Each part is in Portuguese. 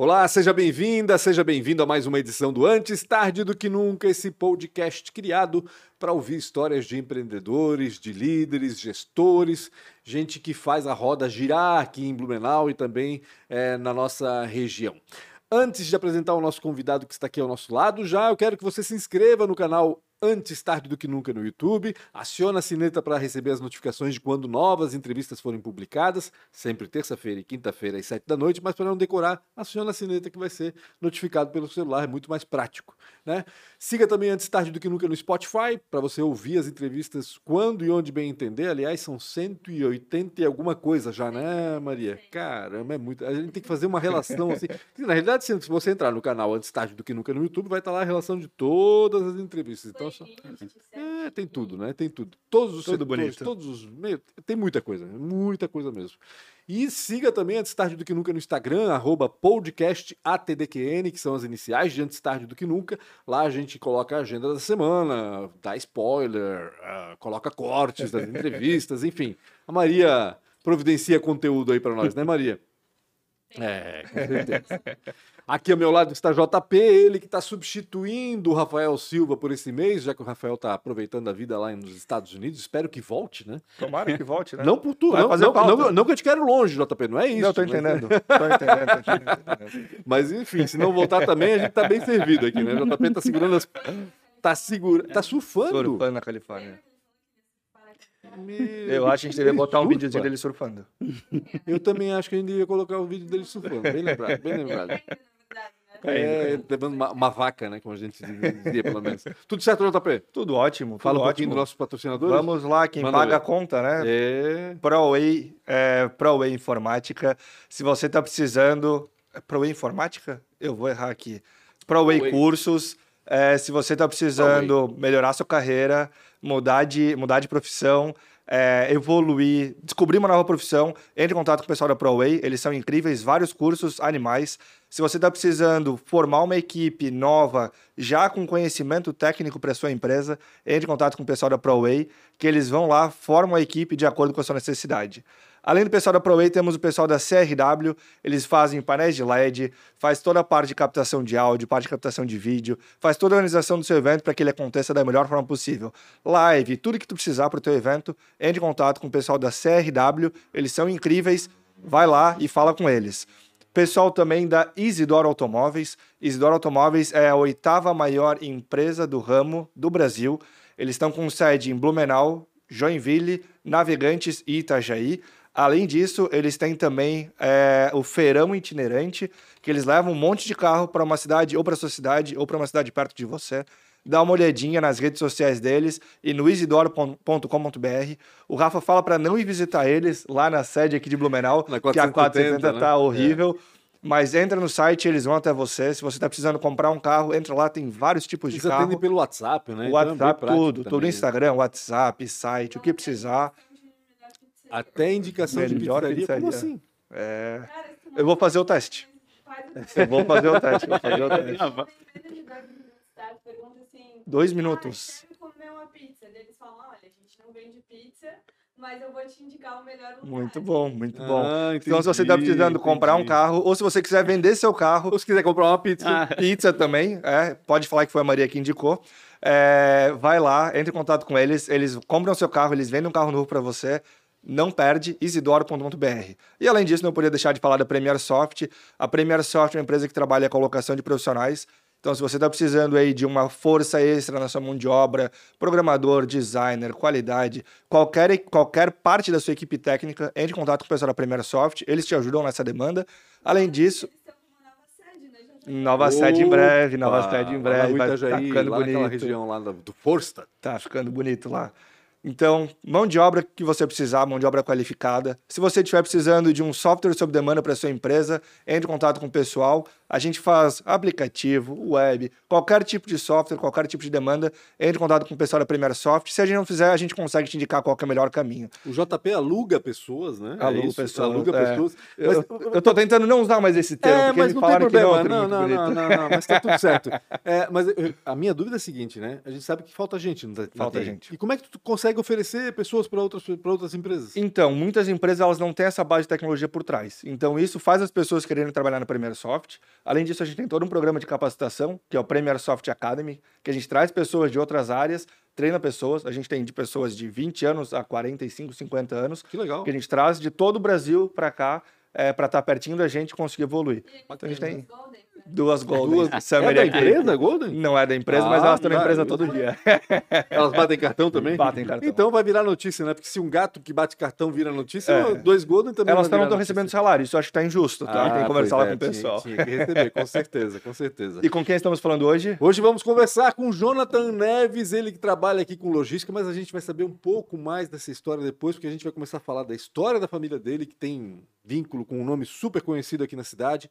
Olá, seja bem-vinda, seja bem-vindo a mais uma edição do Antes Tarde do que Nunca, esse podcast criado para ouvir histórias de empreendedores, de líderes, gestores, gente que faz a roda girar aqui em Blumenau e também é, na nossa região. Antes de apresentar o nosso convidado que está aqui ao nosso lado, já eu quero que você se inscreva no canal antes tarde do que nunca no YouTube. Aciona a sineta para receber as notificações de quando novas entrevistas forem publicadas, sempre terça-feira e quinta-feira às sete da noite, mas para não decorar, aciona a sineta que vai ser notificado pelo celular, é muito mais prático. Né? Siga também antes tarde do que nunca no Spotify, para você ouvir as entrevistas quando e onde bem entender. Aliás, são 180 e alguma coisa já, né, Maria? Caramba, é muito. A gente tem que fazer uma relação assim. Na realidade, se você entrar no canal antes tarde do que nunca no YouTube, vai estar lá a relação de todas as entrevistas. Então, É, tem tudo, né? Tem tudo. Todos os tudo setores, bonito. todos os tem muita coisa, muita coisa mesmo. E siga também Antes Tarde do Que Nunca no Instagram, arroba podcastatdqn, que são as iniciais de Antes Tarde do Que Nunca. Lá a gente coloca a agenda da semana, dá spoiler, uh, coloca cortes das entrevistas, enfim. A Maria providencia conteúdo aí para nós, né, Maria? É, com certeza. Aqui ao meu lado está JP, ele que está substituindo o Rafael Silva por esse mês, já que o Rafael está aproveitando a vida lá nos Estados Unidos. Espero que volte, né? Tomara que volte, né? Não por tu, não, não, não, não, que eu te quero longe, JP, não é isso. Não, tô entendendo. Mas... tô entendendo, tô entendendo. Mas enfim, se não voltar também, a gente tá bem servido aqui, né? O JP tá segurando as. Tá, segura... tá surfando. Surfando na Califórnia. Meu eu acho que a gente deveria botar um videozinho dele surfando. Eu também acho que a gente deveria colocar o um vídeo dele surfando. Bem lembrado, bem lembrado. É, levando uma, uma, vaca, né? Como a gente dizia, pelo menos. Tudo certo, JP? Tudo ótimo. Tudo Fala um ótimo. pouquinho dos nossos patrocinadores. Vamos lá, quem Manda paga ver. a conta, né? É. ProWay, é, ProWay Informática. Se você está precisando. É ProWay Informática? Eu vou errar aqui. ProWay Pro Cursos. É, se você está precisando melhorar sua carreira, mudar de, mudar de profissão, é, evoluir, descobrir uma nova profissão, entre em contato com o pessoal da ProWay, eles são incríveis, vários cursos animais. Se você está precisando formar uma equipe nova, já com conhecimento técnico para sua empresa, entre em contato com o pessoal da ProWay, que eles vão lá, formam a equipe de acordo com a sua necessidade. Além do pessoal da ProWay, temos o pessoal da CRW, eles fazem painéis de LED, faz toda a parte de captação de áudio, parte de captação de vídeo, faz toda a organização do seu evento para que ele aconteça da melhor forma possível. Live, tudo que tu precisar para o teu evento, entre em contato com o pessoal da CRW, eles são incríveis, vai lá e fala com eles. Pessoal também da Isidoro Automóveis. Isidoro Automóveis é a oitava maior empresa do ramo do Brasil. Eles estão com sede em Blumenau, Joinville, Navegantes e Itajaí. Além disso, eles têm também é, o feirão itinerante, que eles levam um monte de carro para uma cidade, ou para sua cidade, ou para uma cidade perto de você. Dá uma olhadinha nas redes sociais deles e no isidoro.com.br. O Rafa fala para não ir visitar eles lá na sede aqui de Blumenau, na que a 470 né? tá horrível. É. Mas entra no site, eles vão até você. Se você está precisando comprar um carro, entra lá, tem vários tipos de carro. Eles pelo WhatsApp, né? O WhatsApp, então é tudo. Tudo Instagram, WhatsApp, site, o que precisar. Até indicação de pizzaria? pizzaria? Como assim? É... Eu vou fazer o teste. Eu vou fazer o teste. Vou fazer o teste. Dois minutos. comer uma pizza. Eles falam, olha, a gente não vende pizza, mas eu vou te indicar o melhor lugar. Muito bom, muito bom. Ah, entendi, então, se você está precisando comprar um carro, ou se você quiser vender seu carro... Ou se quiser comprar uma pizza. Ah. Pizza também, é, pode falar que foi a Maria que indicou. É, vai lá, entre em contato com eles, eles compram seu carro, eles vendem um carro novo para você, não perde, isidoro.br. E além disso, não podia deixar de falar da Premier Soft. A Premier Soft é uma empresa que trabalha com a locação de profissionais. Então, se você está precisando aí de uma força extra na sua mão de obra, programador, designer, qualidade, qualquer, qualquer parte da sua equipe técnica, entre em contato com o pessoal da Premier Soft, eles te ajudam nessa demanda. Além disso, Nova sede em breve, nova sede em breve. Vai, tá ficando lá bonito. região lá do Forsta. Tá ficando bonito lá. Então, mão de obra que você precisar, mão de obra qualificada. Se você estiver precisando de um software sob demanda para sua empresa, entre em contato com o pessoal. A gente faz aplicativo, web, qualquer tipo de software, qualquer tipo de demanda, entre em contato com o pessoal da Premier Soft. Se a gente não fizer, a gente consegue te indicar qual é o melhor caminho. O JP aluga pessoas, né? Aluga é pessoas. Aluga é. pessoas. Mas, eu, eu tô tentando não usar mais esse termo, é, porque mas não tem problema. não, não, não, não, não, mas tá tudo certo. É, mas a minha dúvida é a seguinte, né? A gente sabe que falta gente. falta gente. E como é que tu consegue consegue oferecer pessoas para outras, pra outras empresas? Então, muitas empresas elas não têm essa base de tecnologia por trás. Então, isso faz as pessoas quererem trabalhar no Premier Soft. Além disso, a gente tem todo um programa de capacitação, que é o Premier Soft Academy, que a gente traz pessoas de outras áreas, treina pessoas. A gente tem de pessoas de 20 anos a 45, 50 anos. Que legal. Que a gente traz de todo o Brasil para cá, é, para estar tá pertinho da gente e conseguir evoluir. Então, a gente tem... Duas Golden. Duas. É da empresa, Golden? Não é da empresa, ah, mas elas estão na empresa todo dia. Elas batem cartão também? Batem cartão. Então vai virar notícia, né? Porque se um gato que bate cartão vira notícia, é. dois Golden também Elas não estão recebendo salário, isso acho que está injusto, tá? Ah, Tem que conversar lá é, com o pessoal. Tinha, tinha que receber, com certeza, com certeza. E com quem estamos falando hoje? Hoje vamos conversar com o Jonathan Neves, ele que trabalha aqui com logística, mas a gente vai saber um pouco mais dessa história depois, porque a gente vai começar a falar da história da família dele, que tem vínculo com um nome super conhecido aqui na cidade.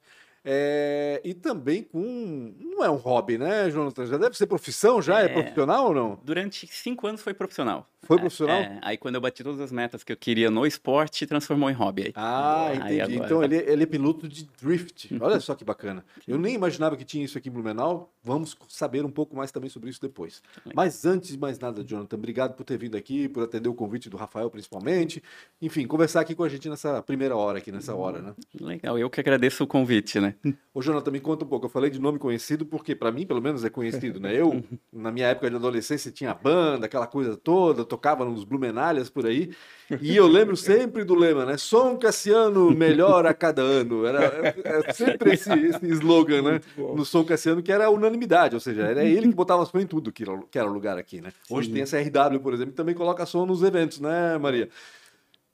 É, e também com. Não é um hobby, né, Jonathan? Já deve ser profissão, já? É, é profissional ou não? Durante cinco anos foi profissional. Foi é, profissional? É, aí quando eu bati todas as metas que eu queria no esporte, transformou em hobby. Aí. Ah, entendi. Agora, então tá... ele, ele, é piloto de drift. Uhum. Olha só que bacana. Eu nem imaginava que tinha isso aqui em Blumenau. Vamos saber um pouco mais também sobre isso depois. Mas antes de mais nada, Jonathan, obrigado por ter vindo aqui, por atender o convite do Rafael principalmente. Enfim, conversar aqui com a gente nessa primeira hora aqui, nessa hora, né? Legal, eu que agradeço o convite, né? Ô, Jonathan, me conta um pouco. Eu falei de nome conhecido porque, para mim, pelo menos, é conhecido, né? Eu, na minha época de adolescência, tinha banda, aquela coisa toda, tocava nos Blumenalhas por aí. E eu lembro sempre do lema, né? Som Cassiano melhor a cada ano. Era, era é, é sempre esse, esse slogan, né? No Som Cassiano, que era unanimidade, ou seja, era ele que botava som em tudo que era, que era o lugar aqui, né? Hoje Sim. tem essa RW, por exemplo, que também coloca som nos eventos, né, Maria?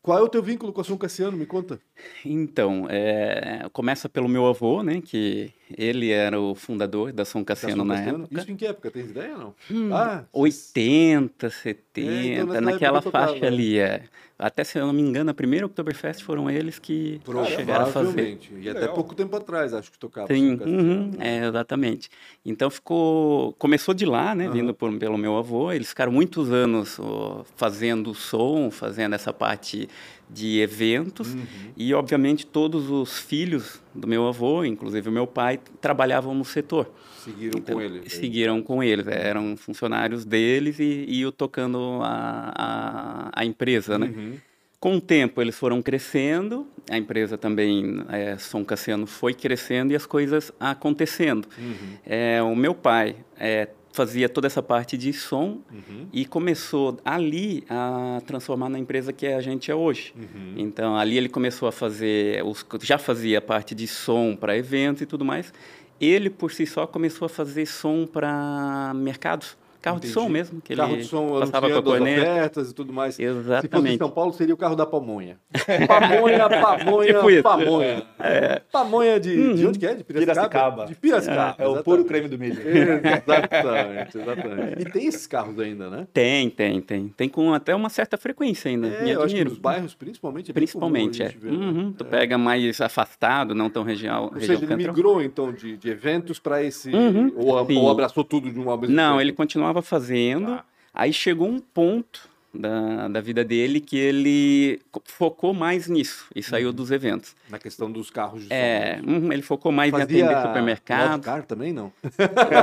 Qual é o teu vínculo com a São Cassiano? Me conta. Então, é, começa pelo meu avô, né? Que ele era o fundador da São Cassiano, da São Cassiano? na época. Isso em que época? Tem ideia ou não? Hum, ah, 80, 70, é, então naquela faixa ali. É. Até, se eu não me engano, a primeira Oktoberfest foram eles que chegaram a fazer. E até pouco tempo atrás, acho que tocavam. Sim, uhum, é, exatamente. Então, ficou... Começou de lá, né? Uhum. Vindo por, pelo meu avô. Eles ficaram muitos anos ó, fazendo som, fazendo essa parte de eventos uhum. e obviamente todos os filhos do meu avô, inclusive o meu pai, trabalhavam no setor. Seguiram então, com eles? Seguiram com eles, eram funcionários deles e, e tocando a, a, a empresa, né? Uhum. Com o tempo eles foram crescendo, a empresa também, é, Som Cassiano, foi crescendo e as coisas acontecendo. Uhum. É, o meu pai é, fazia toda essa parte de som uhum. e começou ali a transformar na empresa que a gente é hoje. Uhum. Então ali ele começou a fazer, os, já fazia parte de som para eventos e tudo mais. Ele por si só começou a fazer som para mercados. Carro Entendi. de som mesmo, que carro ele de som passava com a corneta. ofertas e tudo mais. Exatamente. Se fosse em São Paulo, seria o carro da pamonha. pamonha, pamonha, tipo pamonha. É. Pamonha de, uhum. de onde que é? De Piracicaba. De Piracicaba. É, é o puro creme do milho. exatamente, exatamente. E tem esses carros ainda, né? Tem, tem, tem. Tem com até uma certa frequência ainda. É, eu acho que nos bairros, principalmente, é Principalmente, é. Ver, né? uhum. Tu é. pega mais afastado, não tão região. Ou seja, ele migrou, então, de, de eventos para esse... Uhum. Ou, ou, abraçou tudo de uma vez? Não, ele continuava continuava fazendo. Tá. Aí chegou um ponto da, da vida dele que ele focou mais nisso e saiu uhum. dos eventos. Na questão dos carros de É, uhum, ele focou mais Fazia em atender supermercado. Car também não?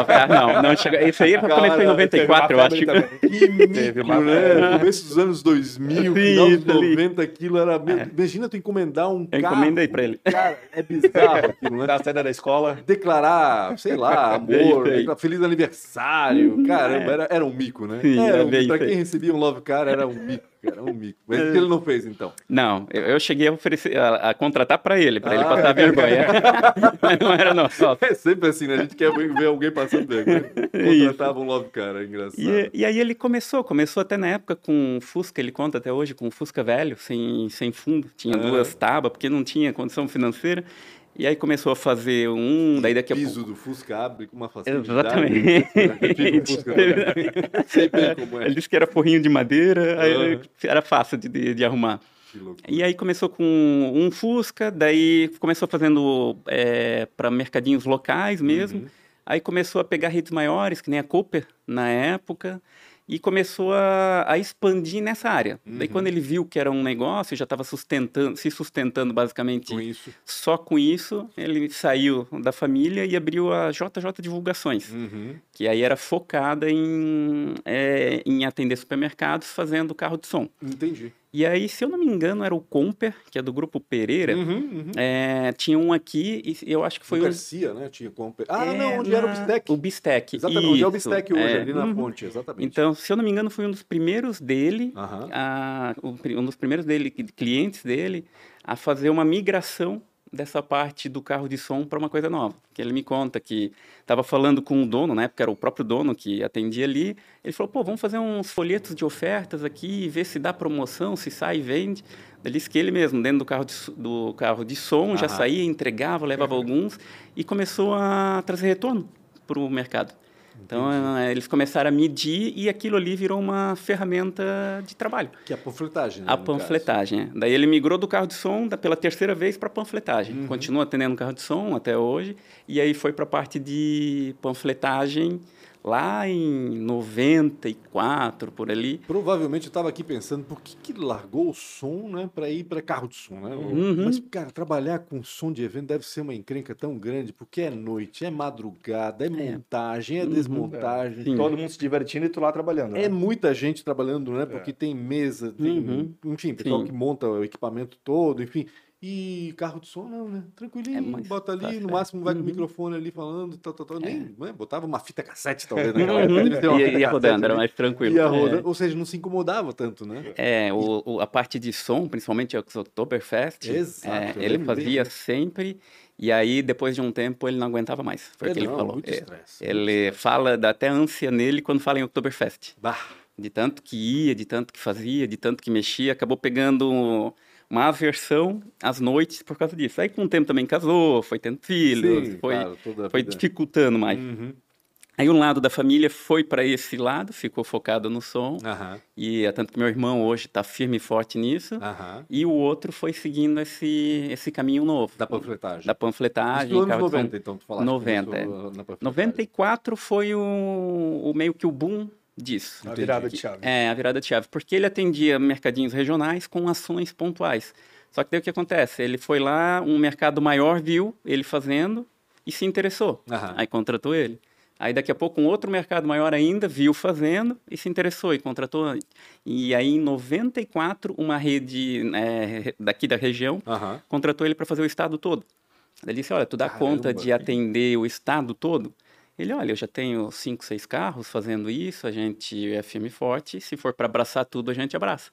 Car não, não chegou. Isso aí Cara, quando ele foi em 94, eu acho. Que mico, né? Começo dos anos 2000, Sim, final dos 90, aquilo era... É. Imagina tu encomendar um eu carro. Encomendei pra ele. Cara, é bizarro aquilo, né? Da saída da escola. Declarar, sei lá, amor, feliz aniversário. Uhum. Caramba, era, era um mico, né? Sim, era um, pra quem recebia um love car, cara era um mico, era um mico. Mas o que ele não fez, então? Não, eu, eu cheguei a, oferecer, a, a contratar para ele, para ah, ele passar é. vergonha. Mas não era nosso. É sempre assim, né? A gente quer ver alguém passando vergonha. Contratava um love cara, é engraçado. E, e, aí ele começou, começou até na época com Fusca, ele conta até hoje, com Fusca velho, sem, sem fundo. Tinha ah. duas tábuas, porque não tinha condição financeira. E aí começou a fazer um, daí daqui a piso pouco... do Fusca abre com uma facilidade. Exatamente. Como é. Ele disse que era forrinho de madeira, uhum. era fácil de, de, de arrumar. E aí começou com um Fusca, daí começou fazendo é, para mercadinhos locais mesmo. Uhum. Aí começou a pegar redes maiores, que nem a Cooper na época. E começou a, a expandir nessa área. Uhum. Daí quando ele viu que era um negócio, já estava sustentando, se sustentando basicamente com só com isso, ele saiu da família e abriu a JJ Divulgações, uhum. que aí era focada em, é, em atender supermercados fazendo carro de som. Entendi. E aí, se eu não me engano, era o Comper, que é do Grupo Pereira. Uhum, uhum. É, tinha um aqui, e eu acho que foi o. Garcia, né? Tinha Comper. Ah, é, não, onde na... era o Bistec. O Bistec, Exatamente, Isso, onde é o Bistec hoje, é, ali na uhum. ponte, exatamente. Então, se eu não me engano, foi um dos primeiros dele, a, um dos primeiros dele, clientes dele, a fazer uma migração dessa parte do carro de som para uma coisa nova. Que ele me conta que estava falando com o dono, na época era o próprio dono que atendia ali. Ele falou: pô, vamos fazer uns folhetos de ofertas aqui, ver se dá promoção, se sai e vende. Ele disse que ele mesmo, dentro do carro de, do carro de som, já Aham. saía, entregava, levava alguns e começou a trazer retorno para o mercado. Então, eh, eles começaram a medir e aquilo ali virou uma ferramenta de trabalho. Que é a panfletagem, né? A panfletagem. é. Daí ele migrou do carro de som da, pela terceira vez para panfletagem. Uhum. Continua atendendo carro de som até hoje. E aí foi para a parte de panfletagem lá em 94, por ali. Provavelmente eu estava aqui pensando por que, que largou o som, né, para ir para carro de som, né? Uhum. Mas cara, trabalhar com som de evento deve ser uma encrenca tão grande, porque é noite, é madrugada, é montagem, é Uhum. desmontagem. Sim. Todo mundo se divertindo e tu lá trabalhando. É né? muita gente trabalhando, né? Porque tem mesa, tem, Uhum. enfim, pessoal Sim. que monta o equipamento todo, enfim. E carro de som, não, né? Tranquilinho, É mais bota ali, fácil, no é. máximo vai com o Uhum. microfone ali falando, tal, tal, tal. Nem, né? Botava uma fita cassete, talvez, naquela época. Uhum. Ia, ia rodando, era mais tranquilo. Ia É. rodando, ou seja, não se incomodava tanto, né? É, o, o- a parte de som, principalmente o Oktoberfest, Exato, é, eu ele fazia disso. sempre, e aí depois de um tempo ele não aguentava mais, foi o É, que ele falou. muito É, estresse, muito ele fala, dá até ânsia nele quando fala em Oktoberfest, Bah, de tanto que ia, de tanto que fazia, de tanto que mexia, acabou pegando uma aversão às noites por causa disso. Aí com o tempo também casou, foi tendo filhos, sim, foi, claro, a foi dificultando mais. Uhum. Aí um lado da família foi para esse lado, ficou focado no som, Aham, e é tanto que meu irmão hoje está firme e forte nisso. aham. E o outro foi seguindo esse, esse caminho novo. Da panfletagem. Da Isso panfletagem. nos anos carro de som. 90, então, tu falaste. 90, começou na panfletagem. 94 foi o, o meio que o boom disso. A virada de chave. É, a virada de chave. Porque ele atendia mercadinhos regionais com ações pontuais. Só que daí o que acontece? Ele foi lá, um mercado maior viu ele fazendo e se interessou. Aham. Aí contratou ele. Aí daqui a pouco um outro mercado maior ainda viu fazendo e se interessou e contratou. E aí em 94 uma rede é, daqui da região contratou ele para fazer o estado todo. Ele disse, olha, tu dá Caramba, conta de atender o estado todo? Ele, olha, eu já tenho cinco, seis carros fazendo isso, a gente é firme e forte, se for para abraçar tudo, a gente abraça.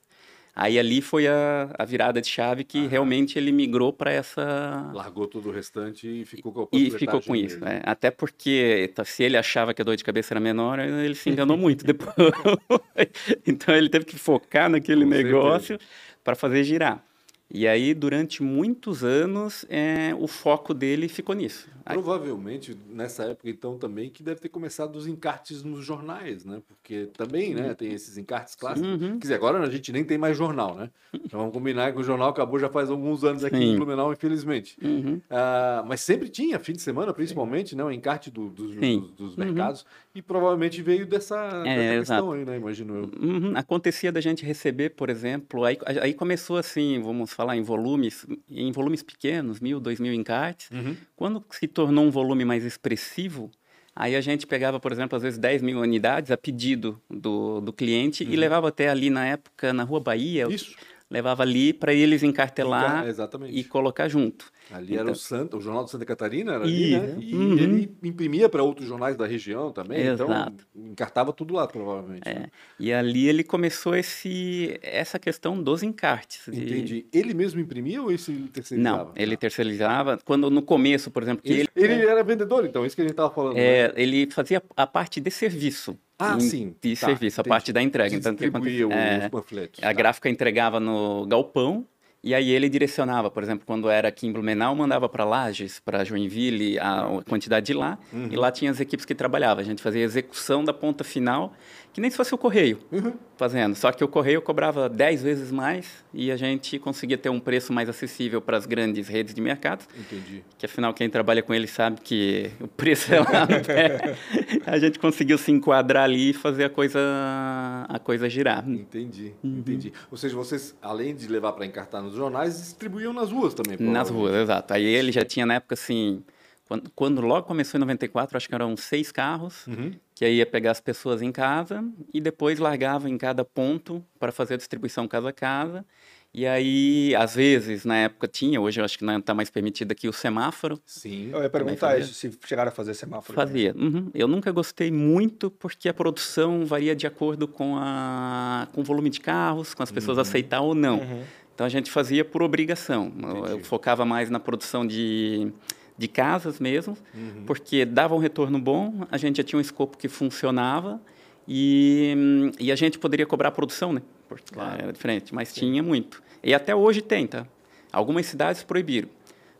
Aí ali foi a, a virada de chave que realmente ele migrou para essa... Largou todo o restante e ficou com a E ficou com isso, né? Até porque tá, se ele achava que a dor de cabeça era menor, ele se enganou muito depois. então ele teve que focar naquele Com negócio para fazer girar. E aí, durante muitos anos, é, o foco dele ficou nisso. Provavelmente nessa época, então, também que deve ter começado os encartes nos jornais, né? Porque também, né, tem esses encartes clássicos. Uhum. Quer dizer, agora a gente nem tem mais jornal, né? Então vamos combinar que o jornal acabou já faz alguns anos aqui em Sim. Blumenau, infelizmente. Uhum. Ah, mas sempre tinha, fim de semana, principalmente, né? O encarte do- dos, Sim. dos- Uhum. mercados. E provavelmente veio dessa, É, dessa questão aí, né? Imagino eu. Uhum, Acontecia da gente receber, por exemplo, aí, aí começou assim, vamos falar em volumes, em volumes pequenos, mil, dois mil encartes. Quando se tornou um volume mais expressivo, aí a gente pegava, por exemplo, às vezes 10 mil unidades a pedido do, do cliente e levava até ali na época, na Rua Bahia, Isso. levava ali para eles encartelar Encar- exatamente. e colocar junto. Ali era Então- o, Santa, o Jornal de Santa Catarina, era ali, Isso. né? E Uhum. ele imprimia para outros jornais da região também. Exato. Então, encartava tudo lá, provavelmente. É, né? e ali ele começou esse, essa questão dos encartes. de- Entendi. Ele mesmo imprimia ou esse ele terceirizava? Não, ele terceirizava. Quando no começo, por exemplo, que Ele, ele, ele era vendedor, então, isso que a gente estava falando. é, né? ele fazia a parte de serviço. Ah, em- sim. De Tá, serviço, a entendi. parte da entrega. Então, que acontecia? os É, panfletos. a tá. gráfica entregava no galpão e aí ele direcionava, por exemplo, quando era aqui em Blumenau, mandava para Lages, para Joinville, a quantidade de lá, Uhum. e lá tinha as equipes que trabalhavam. A gente fazia a execução da ponta final que nem se fosse o correio uhum. fazendo. Só que o correio cobrava 10 vezes mais e a gente conseguia ter um preço mais acessível para as grandes redes de mercado. Entendi. Que afinal, quem trabalha com ele sabe que o preço é lá no pé. a gente conseguiu se enquadrar ali e fazer a coisa, a coisa girar. Entendi, uhum. entendi. Ou seja, vocês, além de levar para encartar nos jornais, distribuíam nas ruas também. Nas ruas, exato. Aí ele já tinha na época assim quando, quando, logo começou em 94, acho que eram seis carros, uhum. Que aí ia pegar as pessoas em casa e depois largava em cada ponto para fazer a distribuição casa a casa. E aí, às vezes, na época tinha, hoje eu acho que não está mais permitido aqui o semáforo. Sim. Eu ia perguntar isso, se chegaram a fazer semáforo. Fazia. Uhum. Eu nunca gostei muito porque a produção varia de acordo com, a, com o volume de carros, com as pessoas uhum. aceitar ou não. Uhum. Então a gente fazia por obrigação. Eu, eu focava mais na produção de de casas mesmo, uhum. porque dava um retorno bom, a gente já tinha um escopo que funcionava e, e a gente poderia cobrar a produção, né? Porque claro. era diferente, mas Sim. tinha muito. E até hoje tem, tá? Algumas cidades proibiram.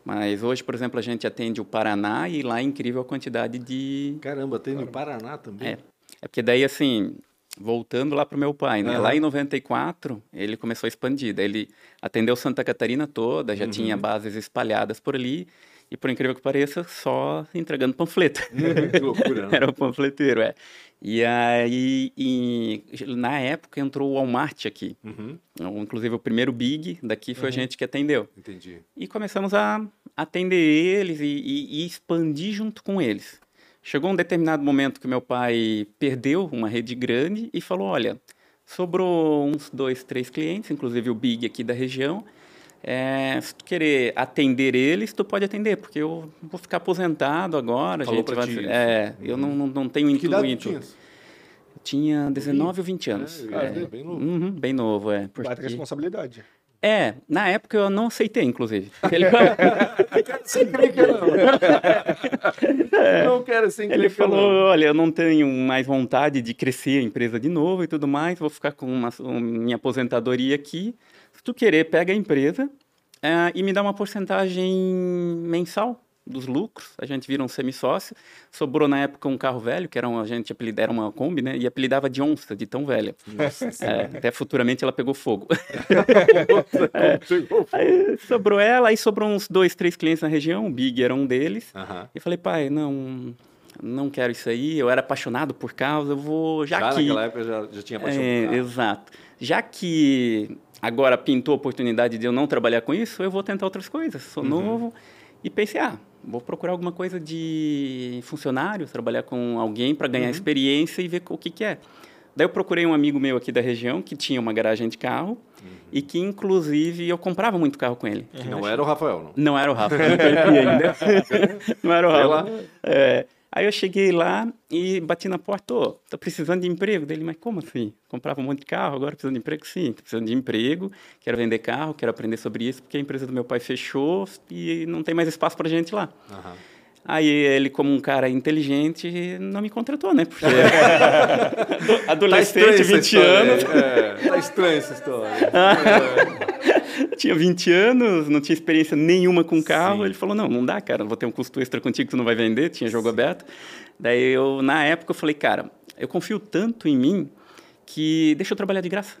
Mas hoje, por exemplo, a gente atende o Paraná e lá é incrível a quantidade de. Caramba, atende o Paraná também? É. É porque daí, assim, voltando lá para o meu pai, né? Uhum. Lá em 94, ele começou a expandir. Daí ele atendeu Santa Catarina toda, já uhum. tinha bases espalhadas por ali. E por incrível que pareça, só entregando panfleto. que loucura, né? Era o panfleteiro, é. E aí, e, na época, entrou o Walmart aqui. Uhum. Inclusive, o primeiro Big daqui foi uhum. a gente que atendeu. Entendi. E começamos a atender eles e, e, e expandir junto com eles. Chegou um determinado momento que meu pai perdeu uma rede grande e falou: olha, sobrou uns dois, três clientes, inclusive o Big aqui da região é, se tu querer atender eles, tu pode atender, porque eu vou ficar aposentado agora. Falou gente vai, ti, é, eu não, não, não tenho que intuito. Idade tinha 19 ou 20 anos. É, é, bem novo. Uhum, bem novo, é. Porque... Baita responsabilidade. É, na época eu não aceitei, inclusive. Ele sem crer que não. É, não quero sem Ele falou, olha, eu não tenho mais vontade de crescer a empresa de novo e tudo mais, vou ficar com uma, uma minha aposentadoria aqui. Se tu querer, pega a empresa é, e me dá uma porcentagem mensal dos lucros, a gente vira um semi-sócio. Sobrou na época um carro velho, que era um, a gente apelidava, era uma Kombi, né? E apelidava de onça, de tão velha. É, até futuramente ela pegou fogo. é, aí sobrou ela, aí sobrou uns dois, três clientes na região, o Big era um deles. E falei, pai, não, não quero isso aí, eu era apaixonado por carros, eu vou... Já, já que... naquela época já, já tinha paixão é. Exato. Já que agora pintou a oportunidade de eu não trabalhar com isso, eu vou tentar outras coisas. Sou uhum. novo e pensei, ah, vou procurar alguma coisa de funcionário, trabalhar com alguém para ganhar uhum. experiência e ver o que, que é. Daí eu procurei um amigo meu aqui da região que tinha uma garagem de carro uhum. e que, inclusive, eu comprava muito carro com ele. Não era o Rafael, não? Não era o Rafael, não conhecia ainda. não era o Rafael. É, Aí eu cheguei lá e bati na porta, ô, tô precisando de emprego. Dele, mas como assim? Comprava um monte de carro, agora precisando de emprego? Sim, tô precisando de emprego, quero vender carro, quero aprender sobre isso, porque a empresa do meu pai fechou e não tem mais espaço pra gente lá. Uhum. Aí ele, como um cara inteligente, não me contratou, né? Porque adolescente, tá 20 anos. É, tá estranha essa história. tinha 20 anos, não tinha experiência nenhuma com carro. Sim. Ele falou: não, não dá, cara, vou ter um custo extra contigo, tu não vai vender. Tinha jogo Sim. aberto. Daí eu, na época, eu falei: cara, eu confio tanto em mim que deixa eu trabalhar de graça.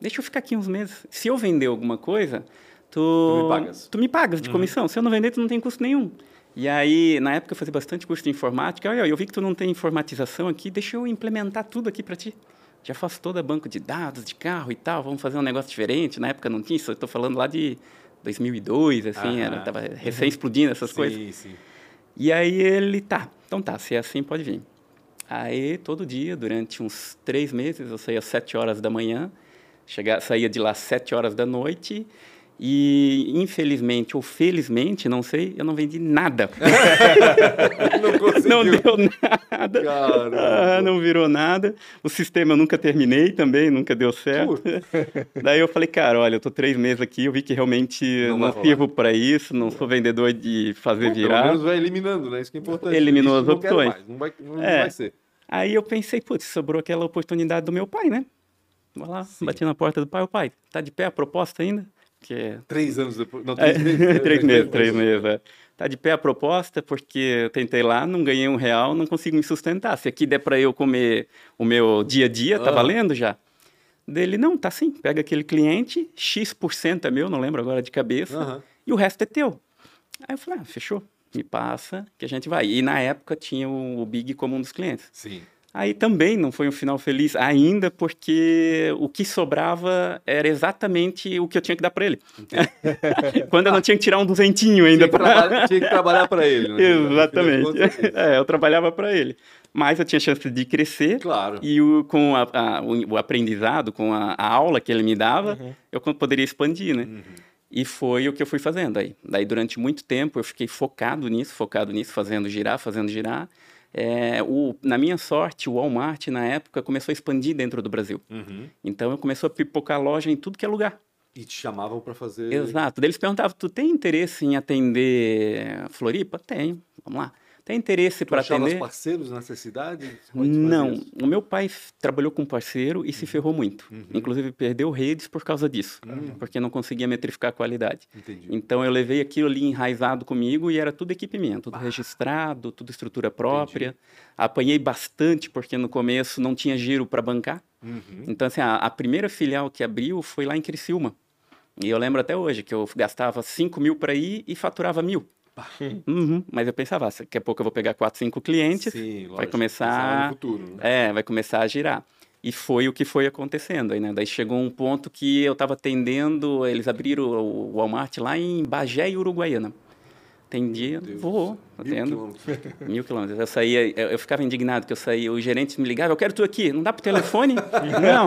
Deixa eu ficar aqui uns meses. Se eu vender alguma coisa, tu, tu me pagas, tu me pagas de uhum. comissão. Se eu não vender, tu não tem custo nenhum. E aí, na época, eu fazia bastante curso de informática. Olha, eu vi que tu não tem informatização aqui, deixa eu implementar tudo aqui para ti já faço toda banco de dados de carro e tal, vamos fazer um negócio diferente. Na época não tinha isso, eu estou falando lá de 2002, assim, era, tava recém explodindo essas sim, coisas. Sim. E aí ele, tá, então tá, se é assim, pode vir. Aí, todo dia, durante uns três meses, eu saía às sete horas da manhã, chegava, saía de lá às sete horas da noite, e, infelizmente ou felizmente, não sei, eu não vendi nada. não, não, deu nada. Ah, não virou nada. O sistema eu nunca terminei também, nunca deu certo. Daí eu falei, cara, olha, eu tô três meses aqui, eu vi que realmente não, não sirvo para isso, não sou vendedor de fazer Bom, virar. Pelo menos vai eliminando, né? Isso que é importante. Eliminou as opções. Não, vai, não é. vai ser. Aí eu pensei, putz, sobrou aquela oportunidade do meu pai, né? Vou lá, Sim. bati na porta do pai, o pai, tá de pé a proposta ainda? Porque Três anos depois. Não, É, três meses. três meses, três meses. É. Tá de pé a proposta, porque eu tentei lá, não ganhei um real, não consigo me sustentar. Se aqui der para eu comer o meu dia a dia, tá Ah. valendo já? Dele, não, tá sim. Pega aquele cliente, X% é meu, não lembro agora de cabeça, Aham. e o resto é teu. Aí eu falei, ah, fechou. Me passa que a gente vai. E na época tinha o Big como um dos clientes. Sim. Aí também não foi um final feliz ainda, porque o que sobrava era exatamente o que eu tinha que dar para ele. Quando eu não tinha que tirar um duzentinho ainda para trabalhar, tinha que trabalhar para ele. Né? Exatamente. Contas, É, eu trabalhava para ele. Mas eu tinha chance de crescer. Claro. E o, com a- a- o, aprendizado, com a, a aula que ele me dava, Uhum. eu poderia expandir, né? E foi o que eu fui fazendo aí. Daí, durante muito tempo, eu fiquei focado nisso, focado nisso, fazendo girar, fazendo girar. É, o, na minha sorte, o Walmart, na época, começou a expandir dentro do Brasil. Uhum. Então, eu começou a pipocar loja em tudo que é lugar. E te chamavam para fazer. Exato. Daí eles perguntavam, tu tem interesse em atender Floripa? Tenho. Vamos lá. Tem interesse para atender? parceiros nessa cidade? Não, o meu pai trabalhou com parceiro e se ferrou muito. Inclusive perdeu redes por causa disso, porque não conseguia metrificar a qualidade. Entendi. Então eu levei aquilo ali enraizado comigo e era tudo equipe minha, tudo registrado, tudo estrutura própria. Apanhei bastante porque no começo não tinha giro para bancar. Uhum. Então assim, a, a primeira filial que abriu foi lá em Criciúma. E eu lembro até hoje que eu gastava 5 mil para ir e faturava mil. Uhum. Mas eu pensava, daqui a pouco eu vou pegar 4, 5 clientes, Sim, vai começar futuro, né? é, vai começar a girar. E foi o que foi acontecendo aí, né? Daí chegou um ponto que eu estava atendendo, eles abriram o Walmart lá em Bagé e Uruguaiana. Atendia, Deus vou, do céu. Mil atendo. quilômetros. Mil quilômetros. Eu saía, eu, eu ficava indignado que eu saía, o gerente me ligava, eu quero tu aqui, não dá pro telefone? não.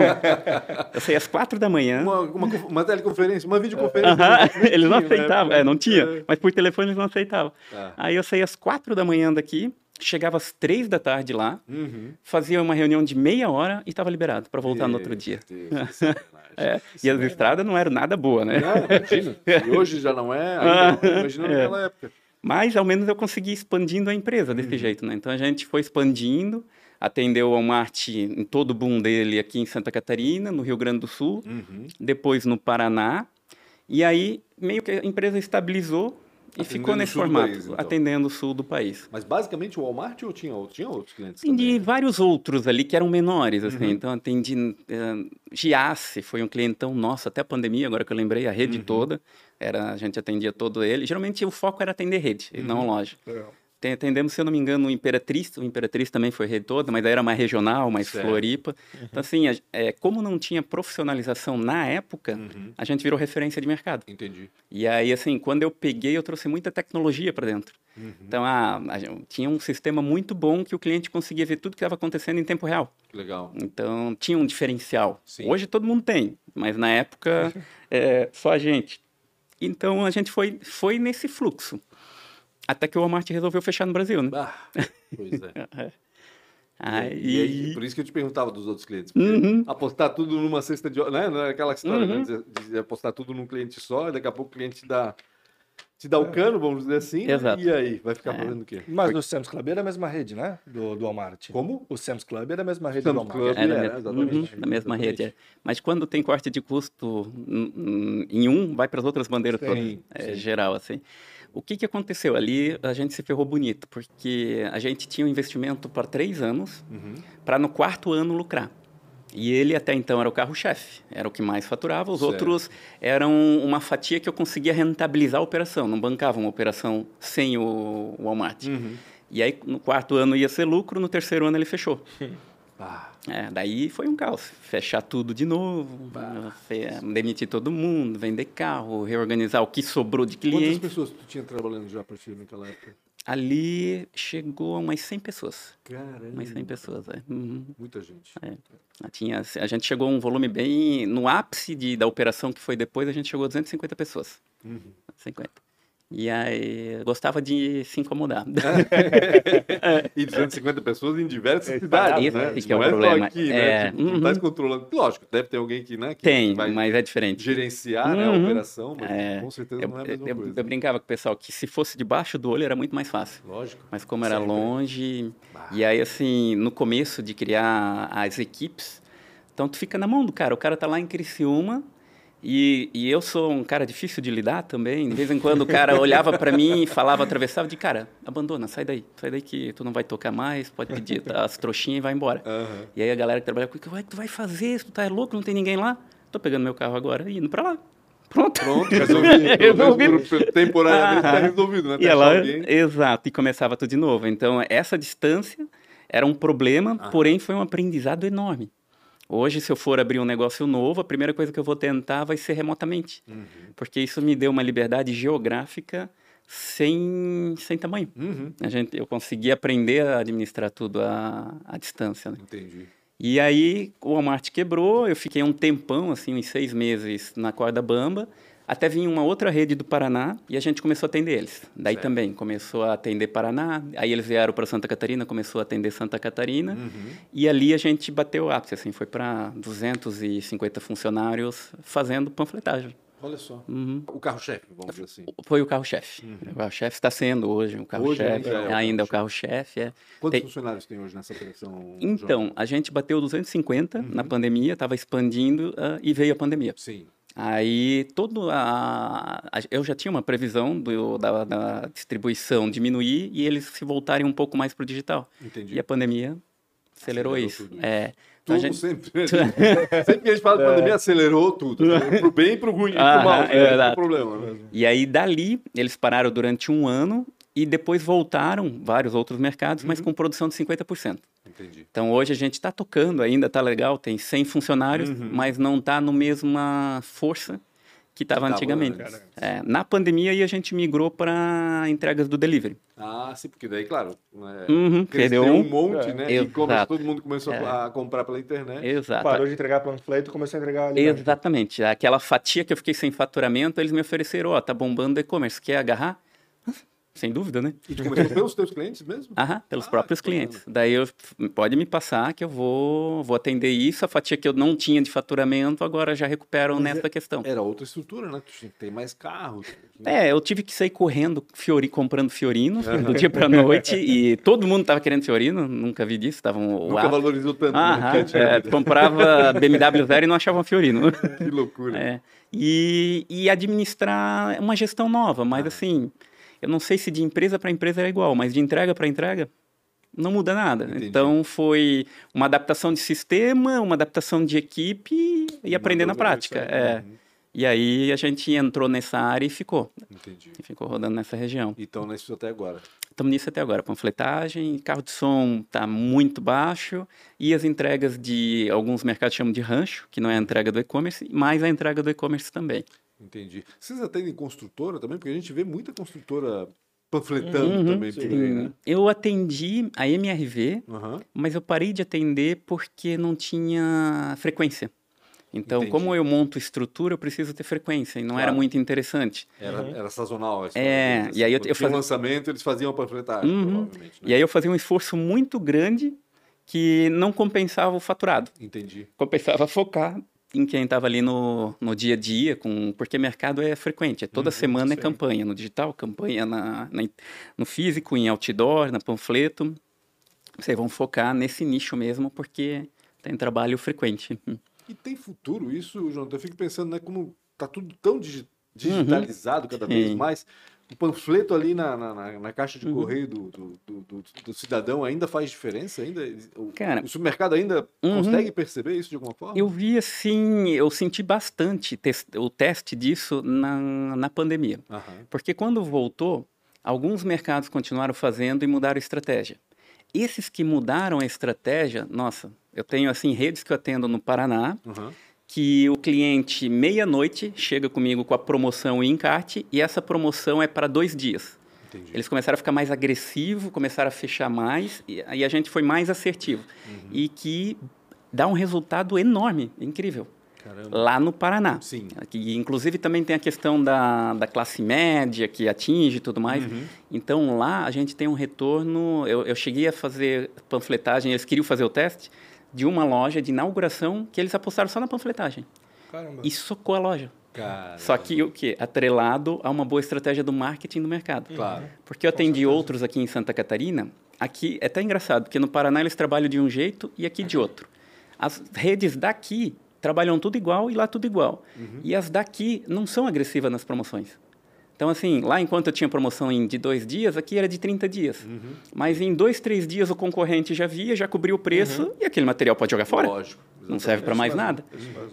Eu saía às quatro da manhã. Uma, uma, uma teleconferência, uma videoconferência. Aham, nem eles não né? aceitavam, é, não tinha, É. mas por telefone eles não aceitavam. Tá. Aí eu saía às quatro da manhã daqui, chegava às três da tarde lá, Uhum. fazia uma reunião de meia hora e estava liberado para voltar no outro dia. Deus. É, Isso e as é- estradas não eram nada boas, né? Não, imagina. E hoje já não é, não, imagina É. naquela época. Mas ao menos eu consegui expandindo a empresa desse Uhum. jeito, né? Então a gente foi expandindo, atendeu o Walmart em todo o boom dele aqui em Santa Catarina, no Rio Grande do Sul, Uhum. depois no Paraná, e aí meio que a empresa estabilizou e Atendendo ficou nesse formato, país, então. atendendo o sul do país. Mas basicamente o Walmart ou tinha, outro- tinha outros clientes? Atendi também? vários outros ali que eram menores, assim. Uhum. Então, atendi uh, Giasse, foi um clientão nosso, até a pandemia, agora que eu lembrei, a rede Uhum. toda. Era, a gente atendia todo ele. Geralmente o foco era atender rede, e Uhum. não loja. Legal. Atendemos, se eu não me engano, o Imperatriz. O Imperatriz também foi rede toda, mas era mais regional, mais Certo. Floripa. Então, assim, a- é, como não tinha profissionalização na época, Uhum. a gente virou referência de mercado. Entendi. E aí, assim, quando eu peguei, eu trouxe muita tecnologia para dentro. Uhum. Então, a gente tinha um sistema muito bom que o cliente conseguia ver tudo que estava acontecendo em tempo real. Legal. Então, tinha um diferencial. Sim. Hoje todo mundo tem, mas na época, é, só a gente. Então, a gente foi, foi nesse fluxo. Até que o Walmart resolveu fechar no Brasil, né? Ah, pois é. Aí, E aí, por isso que eu te perguntava dos outros clientes. Uhum. Apostar tudo numa cesta de. Né? Não é aquela história né? de, de apostar tudo num cliente só, e daqui a pouco o cliente te dá, te dá o cano, vamos dizer assim. né? Exato. E aí? Vai ficar É. fazendo o quê? Mas no Sam's Club era a mesma rede, né? Do, do Walmart. Como? O Sam's Club era a mesma rede Sam's do Walmart. Club. é, É, mesma, exatamente. uhum, na mesma Exatamente. rede. é. Mas quando tem corte de custo em um, vai para as outras bandeiras Sim, todas. É sim. geral, assim. O que, que aconteceu ali? A gente se ferrou bonito, porque a gente tinha um investimento para três anos, Uhum. para no quarto ano lucrar. E ele até então era o carro-chefe, era o que mais faturava. Os Certo. outros eram uma fatia que eu conseguia rentabilizar a operação, não bancava uma operação sem o Walmart. Uhum. E aí no quarto ano ia ser lucro, no terceiro ano ele fechou. Ah, É, daí foi um caos. Fechar tudo de novo, demitir todo mundo, vender carro, reorganizar o que sobrou de quantas cliente. pessoas tu tinha trabalhando já para ti naquela época? Ali chegou a umas 100 pessoas. Caramba. Umas 100 pessoas, é. Uhum. Muita gente. Tinha, a gente chegou a um volume bem... No ápice de, da operação que foi depois, a gente chegou a 250 pessoas. Uhum. 50. E aí, gostava de se incomodar. E 250 pessoas em diversas É, cidades, isso né? que é o Não é problema. só aqui, É, né? Tipo, uhum. tá controlando. Lógico, deve ter alguém que, né, que Tem, vai mas é diferente. gerenciar né, a Uhum. operação, mas É, com certeza Eu, não é a mesma eu- coisa. eu brincava com o pessoal que se fosse debaixo do olho era muito mais fácil. Lógico. Mas como era Sempre. longe, Bah. e aí assim, no começo de criar as equipes, então tu fica na mão do cara, o cara tá lá em Criciúma, E, e eu sou um cara difícil de lidar também. De vez em quando o cara olhava para mim e falava, atravessava de cara, abandona, sai daí, sai daí que tu não vai tocar mais, pode pedir as trouxinhas e vai embora. Aham. E aí a galera que trabalha comigo, que tu vai fazer? Tu tá louco? Não tem ninguém lá? Tô pegando meu carro agora e indo para lá. Pronto. Pronto, resolvido. Temporariamente Aham. resolvido, né? E Tá ela, exato, e começava tudo de novo. Então, essa distância era um problema, Ah. porém foi um aprendizado enorme. Hoje, se eu for abrir um negócio novo, a primeira coisa que eu vou tentar vai ser remotamente, Uhum. porque isso me deu uma liberdade geográfica sem, sem tamanho. Uhum. A gente, eu consegui aprender a administrar tudo à, à distância. Né? Entendi. E aí o Walmart quebrou, eu fiquei um tempão, assim, uns seis meses na corda bamba, até vir uma outra rede do Paraná e a gente começou a atender eles. Daí Certo. também começou a atender Paraná, aí eles vieram para Santa Catarina, começou a atender Santa Catarina Uhum. e ali a gente bateu o ápice, assim, foi para 250 funcionários fazendo panfletagem. Olha só. Uhum. O carro-chefe, vamos dizer assim. Foi o carro-chefe. O carro-chefe está sendo hoje o carro-chefe, ainda é o ainda é o carro-chefe. É. Quantos Tem- funcionários tem hoje nessa operação? Então, João? a gente bateu 250 Uhum. na pandemia, estava expandindo ah, e veio a pandemia. Sim. Aí todo a, a- eu já tinha uma previsão do, da, da distribuição diminuir e eles se voltarem um pouco mais para o digital. Entendi. E a pandemia acelerou, Acelerou isso. tudo É, então a Tudo gente- sempre. sempre que a gente fala de pandemia, acelerou tudo. Pro bem e pro ruim. e pro mal. é né? É o verdade. problema. né? E aí dali eles pararam durante um ano e depois voltaram vários outros mercados, mas Uhum. com produção de 50%. Entendi. Então hoje a gente está tocando ainda, tá legal, tem 100 funcionários, Uhum. mas não está no mesma força que estava tava antigamente. É, na pandemia aí a gente migrou para entregas do delivery. Ah, sim, porque daí, claro, né, Uhum, cresceu perdeu um monte, né? E como Exato. todo mundo começou É. a comprar pela internet. Exato. Parou de entregar panfleto e começou a entregar ali. Exatamente. Aquela fatia que eu fiquei sem faturamento, eles me ofereceram, ó, tá bombando o e-commerce, quer agarrar? Sem dúvida, né? E tu começou pelos teus clientes mesmo? Aham, pelos Ah, próprios clientes. Daí eu, pode me passar que eu vou, vou atender isso. A fatia que eu não tinha de faturamento, agora já recupero nessa questão. Era outra estrutura, né? Tu tinha que ter mais carros. É, eu tive que sair correndo, fiori, comprando Fiorino, do dia pra noite, e todo mundo tava querendo Fiorino, nunca vi disso, estavam... Nunca valorizou tanto. Aham, né? É, comprava BMW zero e não achava Fiorino. Que loucura. É, e, e administrar é uma gestão nova, mas assim, eu não sei se de empresa para empresa era igual, mas de entrega para entrega não muda nada. Entendi. Então foi uma adaptação de sistema, uma adaptação de equipe e aprender na prática. aí. É. Uhum, E aí a gente entrou nessa área e ficou. Entendi. E ficou rodando nessa região. E estão nisso até agora. Estamos nisso até agora. Panfletagem, carro de som está muito baixo e as entregas de alguns mercados chamam de rancho, que não é a entrega do e-commerce, mas a entrega do e-commerce também. Entendi. Vocês atendem construtora também? Porque a gente vê muita construtora panfletando Uhum, também por aí, né? Eu atendi a MRV, Aham. mas eu parei de atender porque não tinha frequência. Então, Entendi. como eu monto estrutura, eu preciso ter frequência, e não era Claro. muito interessante. Era, era sazonal. Uhum. É, e aí eu- Quando eu um fazia- lançamento, eles faziam a panfletagem, Uhum. provavelmente. Né? E aí eu fazia um esforço muito grande que não compensava o faturado. Entendi. Compensava focar em quem estava ali no, no dia a dia, com, porque mercado é frequente, é toda semana é campanha, no digital, campanha na, na- no físico, em outdoor, na panfleto. Vocês vão focar nesse nicho mesmo, porque tem trabalho frequente. E tem futuro isso, Jonathan? Eu fico pensando, né, como tá tudo tão digi- digitalizado cada vez Uhum. Sim. mais. O panfleto ali na, na, na- caixa de Uhum. correio do, do, do, do- do cidadão ainda faz diferença? Ainda, o, Cara, o supermercado ainda uhum. consegue perceber isso de alguma forma? Eu vi assim, eu senti bastante o teste disso na, na pandemia. Aham. Porque quando voltou, alguns mercados continuaram fazendo e mudaram a estratégia. Esses que mudaram a estratégia, nossa, eu tenho assim redes que eu atendo no Paraná, aham. Que o cliente meia-noite chega comigo com a promoção em encarte e essa promoção é para dois dias. Entendi. Eles começaram a ficar mais agressivo, começaram a fechar mais e aí a gente foi mais assertivo Uhum. e que dá um resultado enorme, incrível Caramba. lá no Paraná. Sim. Que, inclusive também tem a questão da, da classe média que atinge e tudo mais. Uhum. Então lá a gente tem um retorno. Eu, eu cheguei a fazer panfletagem, eles queriam fazer o teste de uma loja de inauguração que eles apostaram só na panfletagem. Caramba. E socou a loja. Caramba. Só que o quê? Atrelado a uma boa estratégia do marketing do mercado. Claro. Porque eu atendi outros aqui em Santa Catarina. Aqui é até engraçado, porque no Paraná eles trabalham de um jeito e aqui de outro. As redes daqui trabalham tudo igual e lá tudo igual. E as daqui não são agressivas nas promoções. Então, assim, lá enquanto eu tinha promoção em de dois dias, aqui era de 30 dias. Uhum. Mas em dois, três dias o concorrente já via, já cobriu o preço e aquele material pode jogar fora. Lógico. Não serve para mais nada.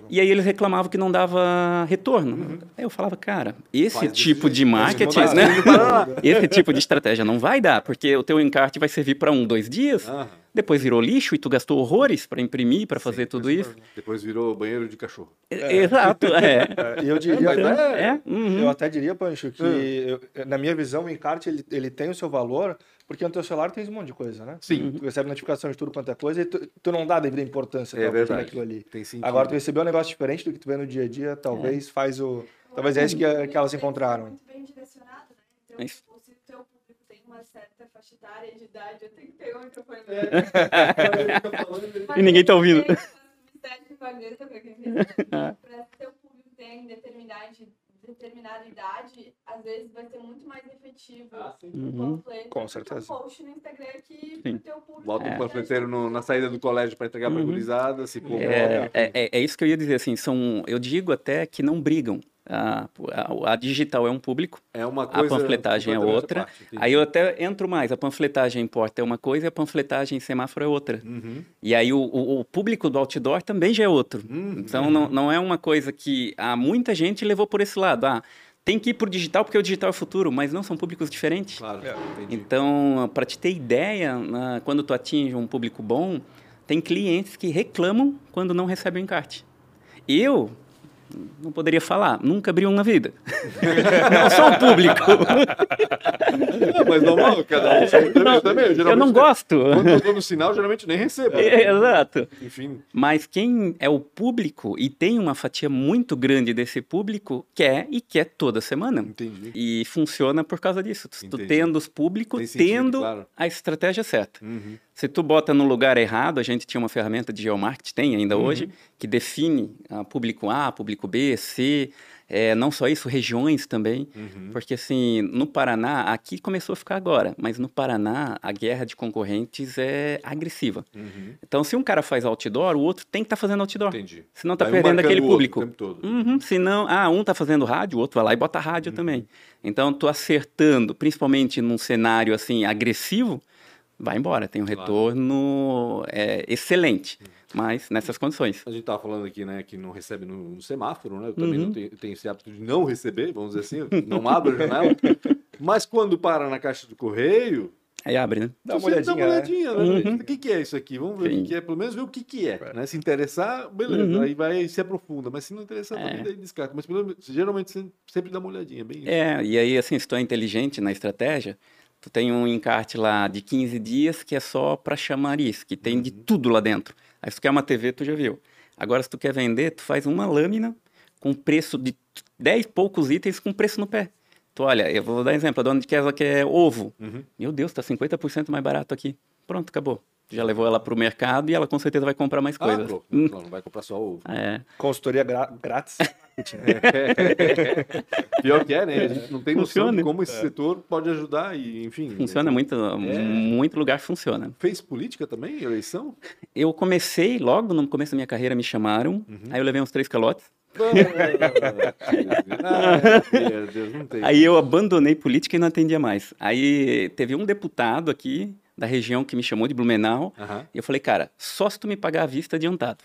E aí eles reclamavam que não dava retorno. Aí eu falava, cara, esse Faz tipo de marketing, né? esse tipo de estratégia não vai dar, porque o teu encarte vai servir para um, dois dias, Aham. Depois virou lixo e tu gastou horrores para imprimir, para fazer tudo isso. Depois virou banheiro de cachorro. É, Exato, é. É, eu diria, Mas é- É, uhum. eu até diria, Pancho, que eu- na minha visão o encarte ele, ele tem o seu valor, porque no teu celular tem um monte de coisa, né? Sim. Tu recebe notificação de tudo quanto é coisa e tu, tu não dá a devida importância É verdade. naquilo ali. Tem sentido. Agora tu recebeu um negócio diferente do que tu vê no dia a dia, talvez faz o. Talvez é isso que, que elas encontraram. Muito bem direcionado, né? Então, É isso. tipo, se o teu público tem uma certa faixa etária de idade, eu tenho que pegar o microfone. E ninguém tá ouvindo. Para teu público tem determinada, determinada idade, às vezes vai ser muito mais efetivo um Uhum. panfleto Com certeza. um post no Instagram que Sim. pro teu público Bota um é. panfleteiro no- na saída do colégio para entregar pra Uhum. gurizada, se É, é, é- é isso que eu ia dizer, assim, são, eu digo até que não brigam. A, a, a digital é um público, é uma a coisa. panfletagem é outra. parte. Aí eu até entro mais, a panfletagem importa é uma coisa e a panfletagem em semáforo é outra. Uhum. E aí o, o- o público do outdoor também já é outro. Uhum. Então não, não é uma coisa que há muita gente levou por esse lado. Ah, tem que ir pro digital porque o digital é o futuro, mas não são públicos diferentes. Claro, É. entendi. Então, para te ter ideia, quando tu atinge um público bom, tem clientes que reclamam quando não recebem o encarte. Eu não poderia falar, nunca abri um na vida. não sou o público. Não, mas normal, cada um. Eu também, eu também, eu eu não gosto. Quando eu dou no sinal, geralmente nem recebo. É, Exato. Enfim. Mas quem é o público e tem uma fatia muito grande desse público, quer e quer toda semana. Entendi. E funciona por causa disso. Tu tendo os públicos, sentido, tendo claro. a estratégia certa. Uhum. Se tu bota no lugar errado, a gente tinha uma ferramenta de geomarketing, tem ainda Uhum. hoje, que define ah, público A, público B, C, é, não só isso, regiões também. Uhum. Porque assim, no Paraná, aqui começou a ficar agora, mas no Paraná a guerra de concorrentes é agressiva. Uhum. Então, se um cara faz outdoor, o outro tem que estar fazendo outdoor. Entendi. Senão tá Vai um perdendo marcando aquele público. O tempo todo. Uhum, senão, ah, um tá fazendo rádio, o outro vai lá e bota rádio Uhum. também. Então, tu acertando, principalmente num cenário assim agressivo, vai embora. Tem um Claro. retorno é, excelente, mas nessas condições. A gente tava falando aqui, né, que não recebe no, no semáforo, né? Eu também Uhum. não tenho, tenho esse hábito de não receber, vamos dizer assim, não abro a janela. Mas quando para na caixa do correio, Aí abre, né? Dá uma você dá uma olhadinha. né? olhadinha, né? Uhum. O que, que é isso aqui? Vamos ver o Sim. que, que é, pelo menos ver o que, que é. Né? Se interessar, beleza, Uhum. aí vai se aprofunda. Mas se não interessar, É. também daí descarta. Mas pelo, menos, geralmente você sempre dá uma olhadinha, bem isso. É, e aí, assim, se tu é inteligente na estratégia, tu tem um encarte lá de 15 dias que é só para chamariz, que tem de Uhum. tudo lá dentro. Aí se tu quer uma TV, tu já viu. Agora, se tu quer vender, tu faz uma lâmina com preço de 10 poucos itens com preço no pé. Tu olha, eu vou dar exemplo, a dona de casa quer ovo. Uhum. Meu Deus, tá 50% mais barato aqui. Pronto, acabou. Já levou ela pro mercado e ela com certeza vai comprar mais Ah, coisas. pronto, Hum, não, não vai comprar só ovo. É, Consultoria gra- grátis. Pior que é, né? A gente não tem noção Funciona. de como esse setor pode ajudar e, enfim. funciona muito, É. muito lugar funciona. Fez política também, eleição? Eu comecei, logo no começo da minha carreira, me chamaram, Uhum. aí eu levei uns três calotes. Ai, meu Deus, não tem. Aí eu abandonei política e não atendia mais. Aí teve um deputado aqui da região que me chamou de Blumenau, Aham. e eu falei, cara, só se tu me pagar à vista adiantado.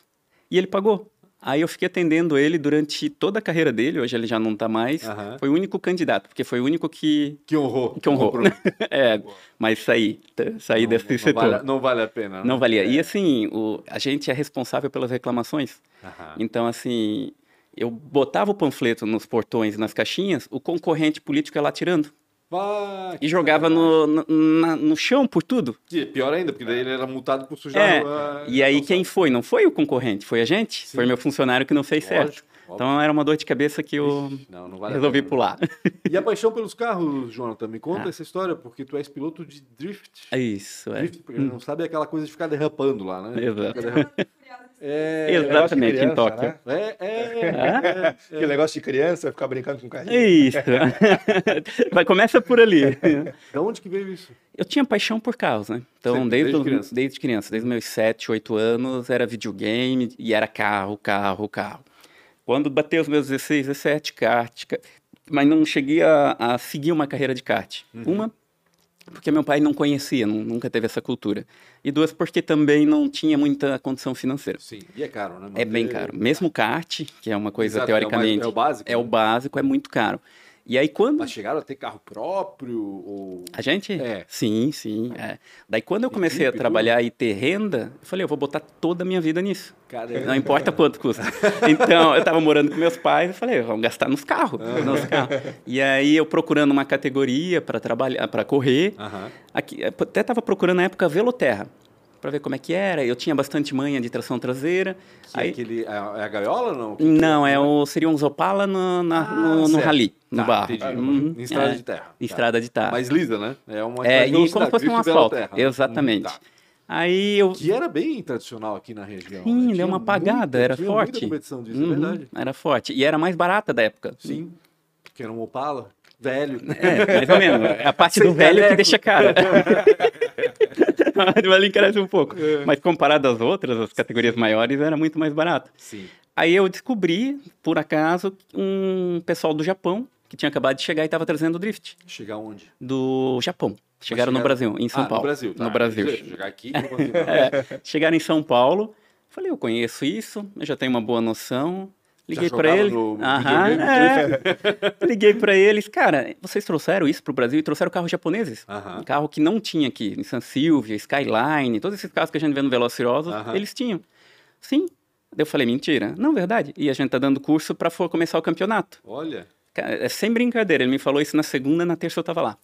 E ele pagou. Aí eu fiquei atendendo ele durante toda a carreira dele, hoje ele já não tá mais. Aham. Foi o único candidato, porque foi o único que. Que honrou. Que honrou. Comprou. é, mas saí, saí Não- desse não setor. Vale, não vale a pena. né? Não valia. E É. assim, o, a gente é responsável pelas reclamações. Aham. Então, assim, eu botava o panfleto nos portões, nas caixinhas, o concorrente político ia lá tirando. E jogava no, no, na- no chão por tudo. Que Pior ainda, porque daí ele era multado por sujar. É, a- E aí quem foi? Não foi o concorrente, foi a gente. Sim. Foi meu funcionário que não fez certo. Lógico, óbvio. Então era uma dor de cabeça que eu Ixi, Não, não vale resolvi pular. E a paixão pelos carros, Jonathan? Me conta Ah. essa história, porque tu és piloto de drift. É isso, é. Drift, porque não sabe é aquela coisa de ficar derrapando lá, né? Exato. É, Exatamente, criança, em Tóquio. né? é, é, é. Aquele negócio de criança, ficar brincando com o carrinho. Isso. Vai, começa por ali. Da onde que veio isso? Eu tinha paixão por carros, né? Então, Sempre, desde, desde criança? desde criança, desde meus 7, 8 anos, era videogame e era carro, carro, carro. Quando bateu os meus 16, 17, kart. Mas não cheguei a, a seguir uma carreira de kart. Uhum. Uma, porque meu pai não conhecia, nu- nunca teve essa cultura. E duas, porque também não tinha muita condição financeira. Sim, e é caro, né? É bem Manter- caro. Mesmo kart, que é uma coisa Exato, é o mais- teoricamente. é o básico, É o né? básico, é muito caro. E aí quando. Mas chegaram a ter carro próprio? Ou... A gente? É. Sim, sim. é. Daí quando eu comecei a trabalhar e ter renda, eu falei, eu vou botar toda a minha vida nisso. Caramba. Não importa quanto custa. Então, eu tava morando com meus pais e falei, vamos gastar nos carros, nos carros. E aí eu procurando uma categoria para trabalhar, para correr. Aqui, até tava procurando na época Veloterra, para ver como é que era. Eu tinha bastante manha de tração traseira. Que é Aí, aquele, é a é a gaiola não? Que- não, é o, seria um Zopala no, na- Ah, no, no rally, no Tá, barro. entendi. Uhum, Em estrada é, de terra. Tá. Estrada de terra. Mais lisa, né? É uma É, e como se fosse um asfalto. terra. Exatamente. Hum, tá. Aí eu. Que era bem tradicional aqui na região. Sim, né? deu uma apagada, era forte. Competição disso, Uhum, é verdade. Era forte. E era mais barata da época. Sim. Que era um Opala velho. É, mais ou menos. É a parte do Sem velho que deixa cara. A ali encarece um pouco. É. Mas comparado às outras, as categorias maiores, era muito mais barato. Sim. Aí eu descobri, por acaso, um pessoal do Japão que tinha acabado de chegar e estava trazendo drift. Chegar onde? Do Japão. Chegaram no chegaram- Brasil, em São ah, Paulo. No Brasil. tá. No Brasil. Chegar aqui, consigo. É, chegaram em São Paulo. Falei, eu conheço isso, eu já tenho uma boa noção. Liguei para Aham, videogame? é. Liguei para eles, cara, vocês trouxeram isso pro Brasil e trouxeram carros japoneses. Aham. Um carro que não tinha aqui, Nissan Silvia, Skyline, todos esses carros que a gente vê no Velociriosos, Aham. eles tinham. Sim. Eu falei, mentira. Não, verdade. E a gente tá dando curso para começar o campeonato. Olha. É sem brincadeira, ele me falou isso na segunda, na terça eu tava lá.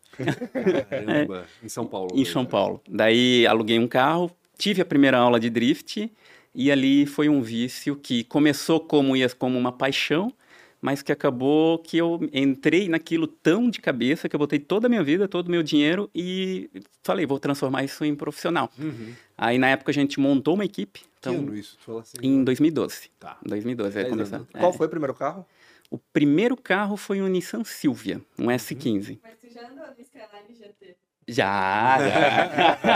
Caramba. Em São Paulo. Em São Paulo. Daí aluguei um carro, tive a primeira aula de drift e ali foi um vício que começou como ia como uma paixão, mas que acabou que eu entrei naquilo tão de cabeça que eu botei toda a minha vida, todo o meu dinheiro e falei, vou transformar isso em profissional. Uhum. Aí na época a gente montou uma equipe, Que então ano isso? Tu fala assim. em 2012. Tá. 2012 aí Dez começou. anos. Qual É. foi o primeiro carro? O primeiro carro foi um Nissan Silvia, um S15. Mas tu já andou no Skyline GT? Já, já.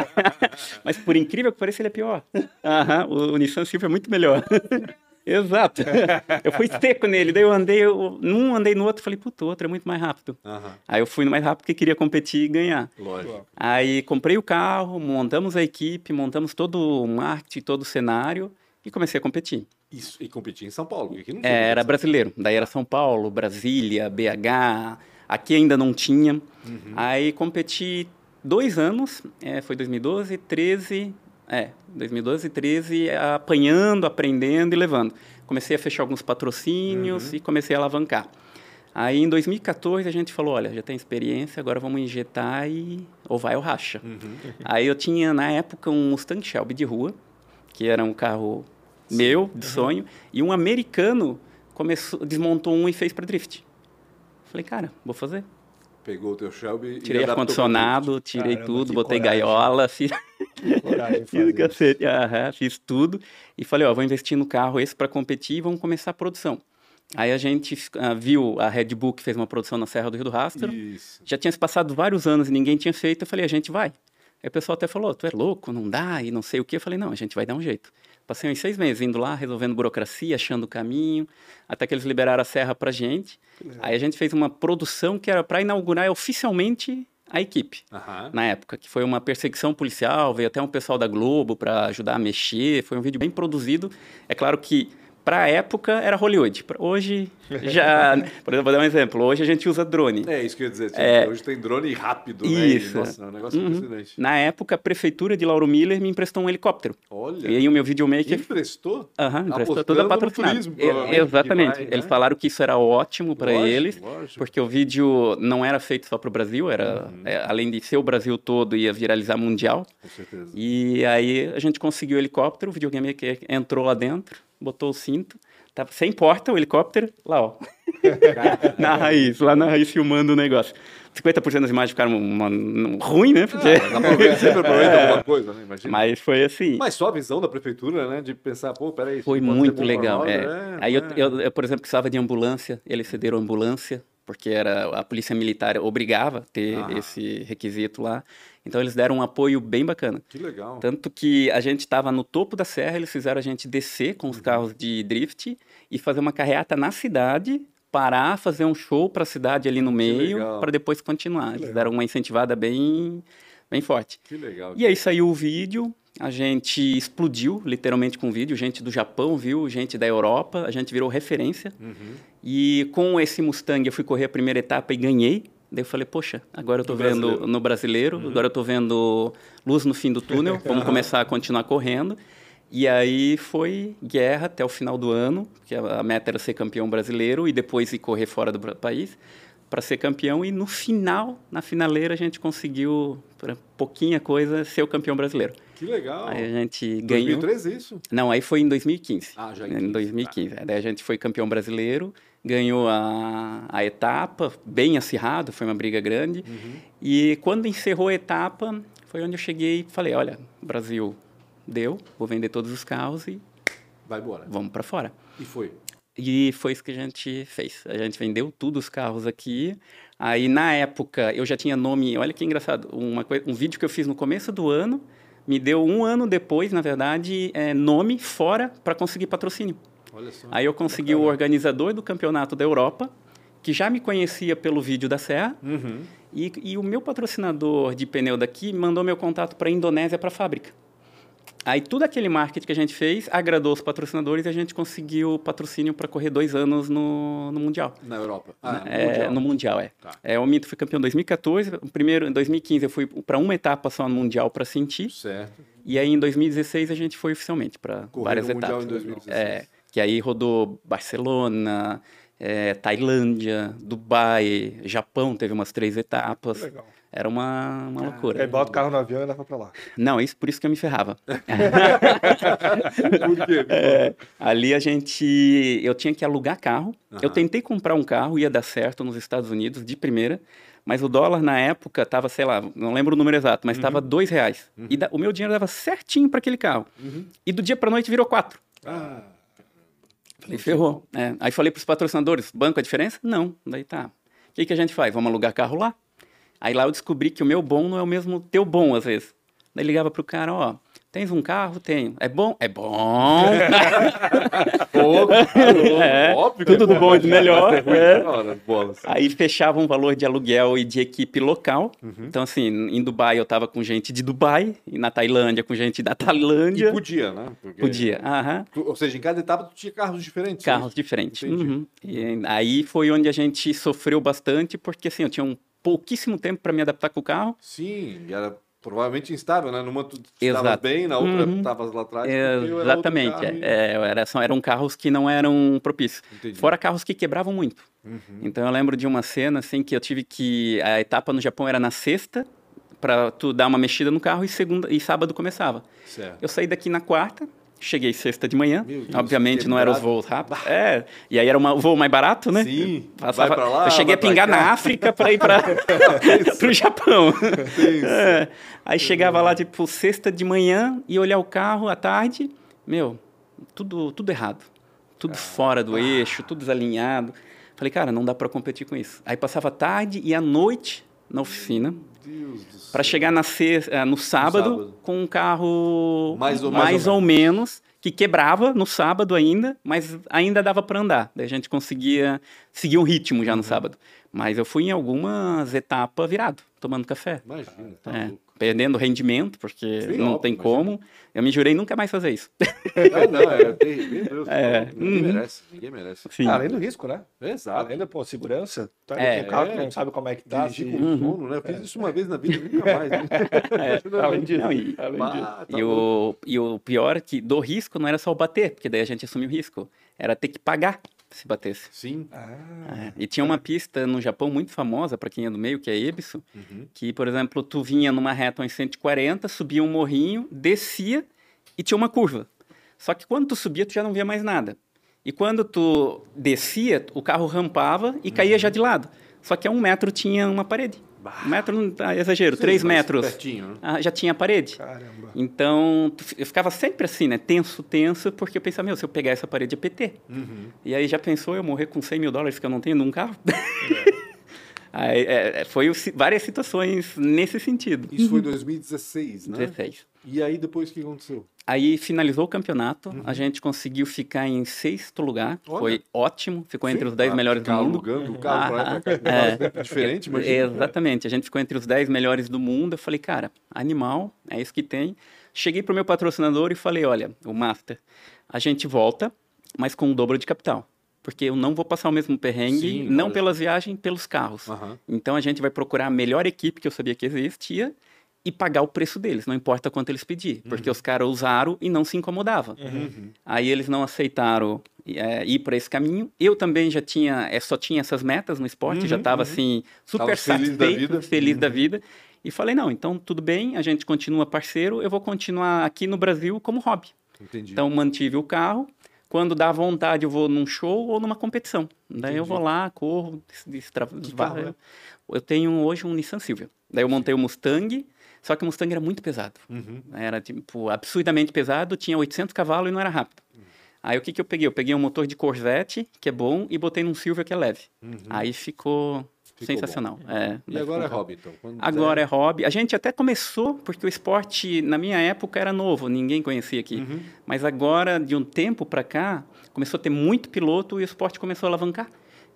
Mas por incrível que pareça, ele é pior. Aham, o, o Nissan Silvia é muito melhor. Exato. Eu fui seco nele, daí eu andei, eu, num andei no outro, falei, puto, o outro é muito mais rápido. Aham. Aí eu fui no mais rápido porque queria competir e ganhar. Lógico. Aí comprei o carro, montamos a equipe, montamos todo o marketing, todo o cenário e comecei a competir. Isso. E competir em São Paulo. É, era brasileiro. Daí era São Paulo, Brasília, BH. Aqui ainda não tinha. Uhum. Aí competi dois anos, é, foi 2012, 13, é, 2012, 13, apanhando, aprendendo e levando. Comecei a fechar alguns patrocínios e comecei a alavancar. Aí em 2014 a gente falou, olha, já tem experiência, agora vamos injetar e ou vai ou racha. Uhum. Aí eu tinha na época um Mustang Shelby de rua, que era um carro meu, de sonho, e um americano começou, desmontou um e fez para drift. Falei, cara, vou fazer. Pegou o teu Shelby e Tirei ar-condicionado, tirei Caramba, tudo, que botei coragem. gaiola, fiz, fiz cacete, aham, fiz tudo. E falei, ó, vou investir no carro esse para competir e vamos começar a produção. Aí a gente ah, viu, a Red Bull que fez uma produção na Serra do Rio do Rastro, Isso. já tinha se passado vários anos e ninguém tinha feito, eu falei, a gente vai. Aí o pessoal até falou, tu é louco, não dá, e não sei o quê. Eu falei, não, a gente vai dar um jeito. Passei uns seis meses indo lá, resolvendo burocracia, achando o caminho, até que eles liberaram a serra pra gente. Aí a gente fez uma produção que era para inaugurar oficialmente a equipe. Na época, que foi uma perseguição policial, veio até um pessoal da Globo para ajudar a mexer, foi um vídeo bem produzido. É claro que para a época era Hollywood. Hoje já, por exemplo, vou dar um exemplo. Hoje a gente usa drone. É isso que eu ia dizer. É. Hoje tem drone rápido, né? Isso. E, nossa, é um negócio Uhum. impressionante. Na época, a prefeitura de Lauro Miller me emprestou um helicóptero. Olha. E aí o meu videomaker Emprestou? Aham, emprestou Apostando toda patrocinada. turismo, E- Exatamente. vai, Eles né? falaram que isso era ótimo para eles, lógico. porque o vídeo não era feito só para o Brasil, era Uhum. é, além de ser o Brasil todo ia viralizar mundial. Com certeza. E aí a gente conseguiu o helicóptero, o videogame que entrou lá dentro, botou o cinto, Tava sem porta, o helicóptero, lá, ó. na raiz, lá na raiz filmando o negócio. 50% das imagens ficaram uma, uma, ruim, né? Porque... Ah, mas sempre aproveita é. alguma coisa, né? Imagina. Mas foi assim. Mas só a visão da prefeitura, né? De pensar, pô, peraí. Foi muito legal. É. é. Aí eu, é. eu, eu, por exemplo, precisava de ambulância, eles cederam ambulância, porque era a polícia militar obrigava a ter ah. esse requisito lá. Então eles deram um apoio bem bacana. Que legal. Tanto que a gente estava no topo da serra, eles fizeram a gente descer com os uhum. carros de drift e fazer uma carreata na cidade parar, fazer um show para a cidade ali no meio, para depois continuar. Eles deram uma incentivada bem, bem forte. Que legal. E aí saiu o vídeo, a gente explodiu literalmente com vídeo, gente do Japão viu, gente da Europa, a gente virou referência. Uhum. E com esse Mustang eu fui correr a primeira etapa e ganhei. Daí eu falei, poxa, agora eu tô no vendo brasileiro. no brasileiro, uhum. agora eu tô vendo luz no fim do túnel, vamos começar a continuar correndo. E aí foi guerra até o final do ano, que a meta era ser campeão brasileiro e depois ir correr fora do país para ser campeão. E no final, na finaleira, a gente conseguiu, por pouquinha coisa, ser o campeão brasileiro. Que legal. Aí a gente ganhou. 2013 isso? Não, aí foi em 2015. Ah, já em, em 2015. Tá. Daí a gente foi campeão brasileiro, ganhou a, a etapa, bem acirrado, foi uma briga grande. Uhum. E quando encerrou a etapa, foi onde eu cheguei e falei: olha, Brasil deu, vou vender todos os carros e vai embora. Vamos para fora. E foi. E foi isso que a gente fez. A gente vendeu tudo os carros aqui. Aí na época eu já tinha nome. Olha que engraçado. Uma um vídeo que eu fiz no começo do ano me deu um ano depois, na verdade, é, nome fora para conseguir patrocínio. Aí eu consegui o organizador do campeonato da Europa, que já me conhecia pelo vídeo da Serra. Uhum. E, e o meu patrocinador de pneu daqui mandou meu contato para a Indonésia para a fábrica. Aí tudo aquele marketing que a gente fez agradou os patrocinadores e a gente conseguiu patrocínio para correr dois anos no, no Mundial. Na Europa? Ah, no, é, mundial. no Mundial, é. Tá. é. O Mito foi campeão em 2014. O primeiro, em 2015 eu fui para uma etapa só no Mundial para sentir. Certo. E aí em 2016 a gente foi oficialmente para várias etapas. Mundial em 2016. É, que aí rodou Barcelona, é, Tailândia, Dubai, Japão teve umas três etapas. Legal. Era uma, uma loucura. Aí bota o carro no avião e leva pra lá. Não, isso, por isso que eu me ferrava. por quê? É, ali a gente. Eu tinha que alugar carro. Uhum. Eu tentei comprar um carro, ia dar certo nos Estados Unidos de primeira. Mas o dólar na época estava, sei lá, não lembro o número exato, mas estava uhum. dois reais. Uhum. E da, o meu dinheiro dava certinho para aquele carro. Uhum. E do dia para noite virou quatro. Ah. Falei, ferrou. É. Aí falei para os patrocinadores: banco a diferença? Não. Daí tá. O que, que a gente faz? Vamos alugar carro lá? Aí lá eu descobri que o meu bom não é o mesmo teu bom, às vezes. Daí ligava pro cara, ó, tens um carro? Tenho. É bom? É bom. Pô, é, óbvio tudo do bom e do melhor. É. Aí fechava um valor de aluguel e de equipe local. Uhum. Então, assim, em Dubai eu tava com gente de Dubai, e na Tailândia com gente da Tailândia. E podia, né? Porque... Podia, aham. Ou seja, em cada etapa tu tinha carros diferentes. Carros diferentes. Uhum. E aí foi onde a gente sofreu bastante, porque assim, eu tinha um pouquíssimo tempo para me adaptar com o carro. Sim, era provavelmente instável, né? Numa tu estava bem, na outra uhum. estavas lá atrás. Exatamente. Era, é, era, são, eram carros que não eram propícios. Entendi. Fora carros que quebravam muito. Uhum. Então eu lembro de uma cena assim que eu tive que a etapa no Japão era na sexta para tu dar uma mexida no carro e segunda e sábado começava. Certo. Eu saí daqui na quarta, Cheguei sexta de manhã, Deus, obviamente não eram os voos rápidos. É, e aí era um voo mais barato, né? Sim, Passava, vai lá, eu cheguei a pingar na África para ir para o Japão. É, aí chegava lá, tipo, sexta de manhã e olhar o carro à tarde, meu, tudo, tudo errado. Tudo ah, fora do ah. eixo, tudo desalinhado. Falei, cara, não dá para competir com isso. Aí passava a tarde e à noite na oficina para chegar na sexta, no, sábado, no sábado com um carro mais ou, mais, mais ou, ou menos. que quebrava no sábado ainda, mas ainda dava para andar. Daí a gente conseguia seguir um ritmo já no uhum. sábado. Mas eu fui em algumas etapas virado, tomando café. Imagina, tá é perdendo rendimento, porque Sim, não óbvio, tem como. Eu me jurei nunca mais fazer isso. É, não, é terrível. É. Ninguém uhum. merece, ninguém merece. Sim. além do risco, né? Exato. Além da pô, segurança. Tu é, um carro é, que não sabe como é que tá. Dirigir com uhum. sono, né? Eu fiz isso uma vez na vida, nunca mais. Né? É, além disso. Não, e, além disso. Tá e, o, e o pior é que do risco não era só o bater, porque daí a gente assumiu o risco. Era ter que pagar se batesse. Sim. Ah, é. E tinha uma pista no Japão muito famosa, para quem é do meio, que é Ebisu, uhum. que, por exemplo, tu vinha numa reta em 140, subia um morrinho, descia e tinha uma curva. Só que quando tu subia, tu já não via mais nada. E quando tu descia, o carro rampava e caía Uhum. já de lado. Só que a um metro tinha uma parede. Bah. Um metro, não tá exagero, Sim, três metros pertinho, né? ah, já tinha parede. Caramba. Então, eu ficava sempre assim, né? Tenso, tenso, porque eu pensava, meu, se eu pegar essa parede é PT. Uhum. E aí já pensou eu morrer com 100 mil dólares que eu não tenho num carro? Aí, é, é, foi várias situações nesse sentido. Isso foi em 2016, né? 16. E aí depois o que aconteceu? Aí finalizou o campeonato, a gente conseguiu ficar em sexto lugar, Uhum. Olha. foi ótimo, ficou entre Sim, os 10 pra melhores do mundo. alugando o carro Ah, pra, é. diferente, É, imagina. Exatamente, a gente ficou entre os 10 melhores do mundo. Eu falei, cara, animal, é isso que tem. Cheguei pro meu patrocinador e falei, olha, o Master, a gente volta, mas com o dobro de capital. Porque eu não vou passar o mesmo perrengue, Sim, não pelas viagens, pelos carros. Aham. Então a gente vai procurar a melhor equipe que eu sabia que existia e pagar o preço deles, não importa quanto eles pedirem. Porque os caras usaram e não se incomodavam. Uhum. Aí eles não aceitaram é, ir para esse caminho. Eu também já tinha, é, só tinha essas metas no esporte, já Uhum, estava uhum. assim, super Tava feliz da satisfeito, vida. feliz da Uhum. vida. E falei, não, então tudo bem, a gente continua parceiro, eu vou continuar aqui no Brasil como hobby. Entendi. Então mantive o carro. Quando dá vontade, eu vou num show ou numa competição. Daí eu Entendi. vou lá, corro. Que carro é? Eu tenho hoje um Nissan Silvia. Daí eu montei o Mustang, só que o Mustang era muito pesado. Uhum. Era, tipo, absurdamente pesado, tinha 800 cavalos e não era rápido. Aí o que, que eu peguei? Eu peguei um motor de Corvette, que é bom, e botei num Silvia, que é leve. Aí ficou, Ficou sensacional. É, E agora é hobby, então? Quando Agora é hobby. A gente até começou, porque o esporte, na minha época, era novo, ninguém conhecia aqui. Uhum. Mas agora, de um tempo para cá, começou a ter muito piloto e o esporte começou a alavancar.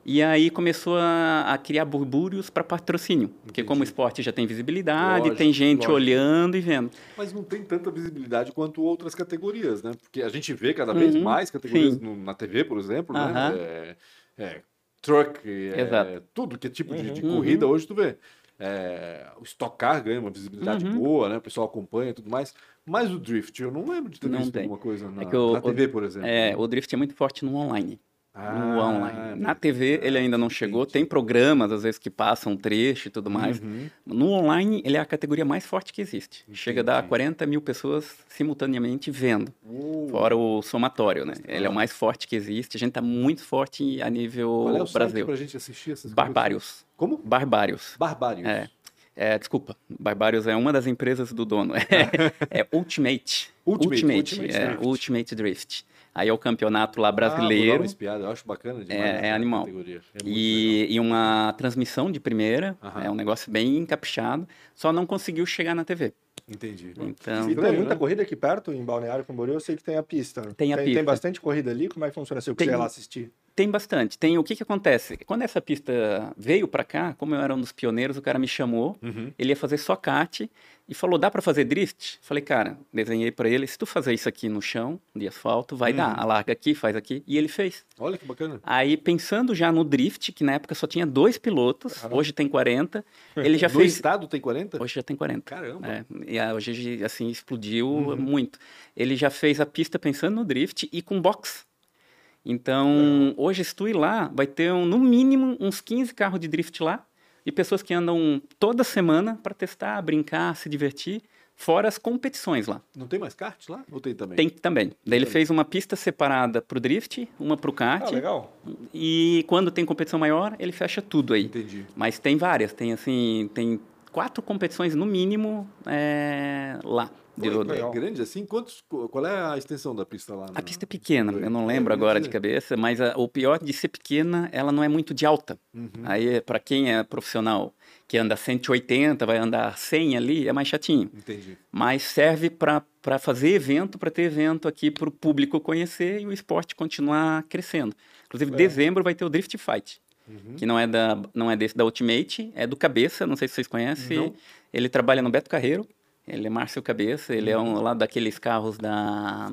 E aí começou a, a criar burbúrios para patrocínio. Porque Entendi. como o esporte já tem visibilidade, Lógico, tem gente lógico. olhando e vendo. Mas não tem tanta visibilidade quanto outras categorias, né? Porque a gente vê cada vez Uhum, mais categorias no- na TV, por exemplo, Aham. né? É, é, truck, é, tudo que é tipo de, de Uhum. corrida hoje tu vê. É, o Stock Car ganha uma visibilidade Uhum. boa, né? O pessoal acompanha e tudo mais. Mas o Drift, eu não lembro de ter Não visto tem. alguma coisa na, É o- na TV, por exemplo. É, o drift é muito forte no online. Ah, no online. Na TV ele ainda não chegou. Tem programas, às vezes, que passam trecho e tudo mais. Uhum. No online, ele é a categoria mais forte que existe. Chega a dar Entendi. 40 mil pessoas simultaneamente vendo. Uh, Fora o somatório, né? Ele é o mais forte que existe. A gente tá muito forte a nível Qual é o Brasil. pra gente assistir essas? Barbários. Como? Barbários. Barbários. É. É, desculpa, Barbários é uma das empresas do dono. É, é Ultimate. Ultimate, Ultimate, Ultimate é, Drift. Ultimate Drift. Aí é o campeonato lá Ah, brasileiro. uma espiada, eu acho bacana demais. É, é animal. É e, e uma transmissão de primeira. É um negócio bem encaprichado. Só não conseguiu chegar na TV. Entendi. Então, E tem muita corrida aqui perto, em Balneário Camboriú, eu sei que tem a pista. Tem a tem, pista. Tem bastante corrida ali, como é que funciona se eu Tem- quiser lá assistir? Tem bastante. Tem o que que acontece? Quando essa pista veio para cá, como eu era um dos pioneiros, o cara me chamou. Uhum. Ele ia fazer só kart e falou: "Dá para fazer drift?" Falei: "Cara, desenhei para ele, se tu fazer isso aqui no chão, de asfalto, vai Uhum. dar. Alarga aqui, faz aqui." E ele fez. Olha que bacana. Aí pensando já no drift, que na época só tinha dois pilotos, hoje tem 40, ele já no fez estado tem 40? Hoje já tem 40. Caramba. É, e a- hoje, assim, explodiu Uhum. muito. Ele já fez a pista pensando no drift e com box. Então, hoje, se tu ir lá, vai ter, um, no mínimo, uns 15 carros de drift lá. E pessoas que andam toda semana para testar, brincar, se divertir. Fora as competições lá. Não tem mais kart lá? Ou tem também? Tem também. Daí ele fez uma pista separada para o drift, uma para o Ah, kart. legal. e quando tem competição maior, ele fecha tudo aí. Entendi. Mas tem várias, tem assim, tem quatro competições no mínimo é, lá. De- é grande assim? Quantos, qual é a extensão da pista lá? a na- pista é pequena, eu não É, lembro ia agora de cabeça, mas a- o pior de ser pequena, ela não é muito de alta. Uhum. Aí, para quem é profissional que anda 180, vai andar 100 ali, é mais chatinho. Entendi. Mas serve para fazer evento, para ter evento aqui para o público conhecer e o esporte continuar crescendo. Inclusive, É. dezembro vai ter o Drift Fight. Uhum. que não é da não é desse da Ultimate, é do Cabeça, não sei se vocês conhecem. Não. Ele trabalha no Beto Carreiro. Ele é Márcio Cabeça, ele é um lá daqueles carros da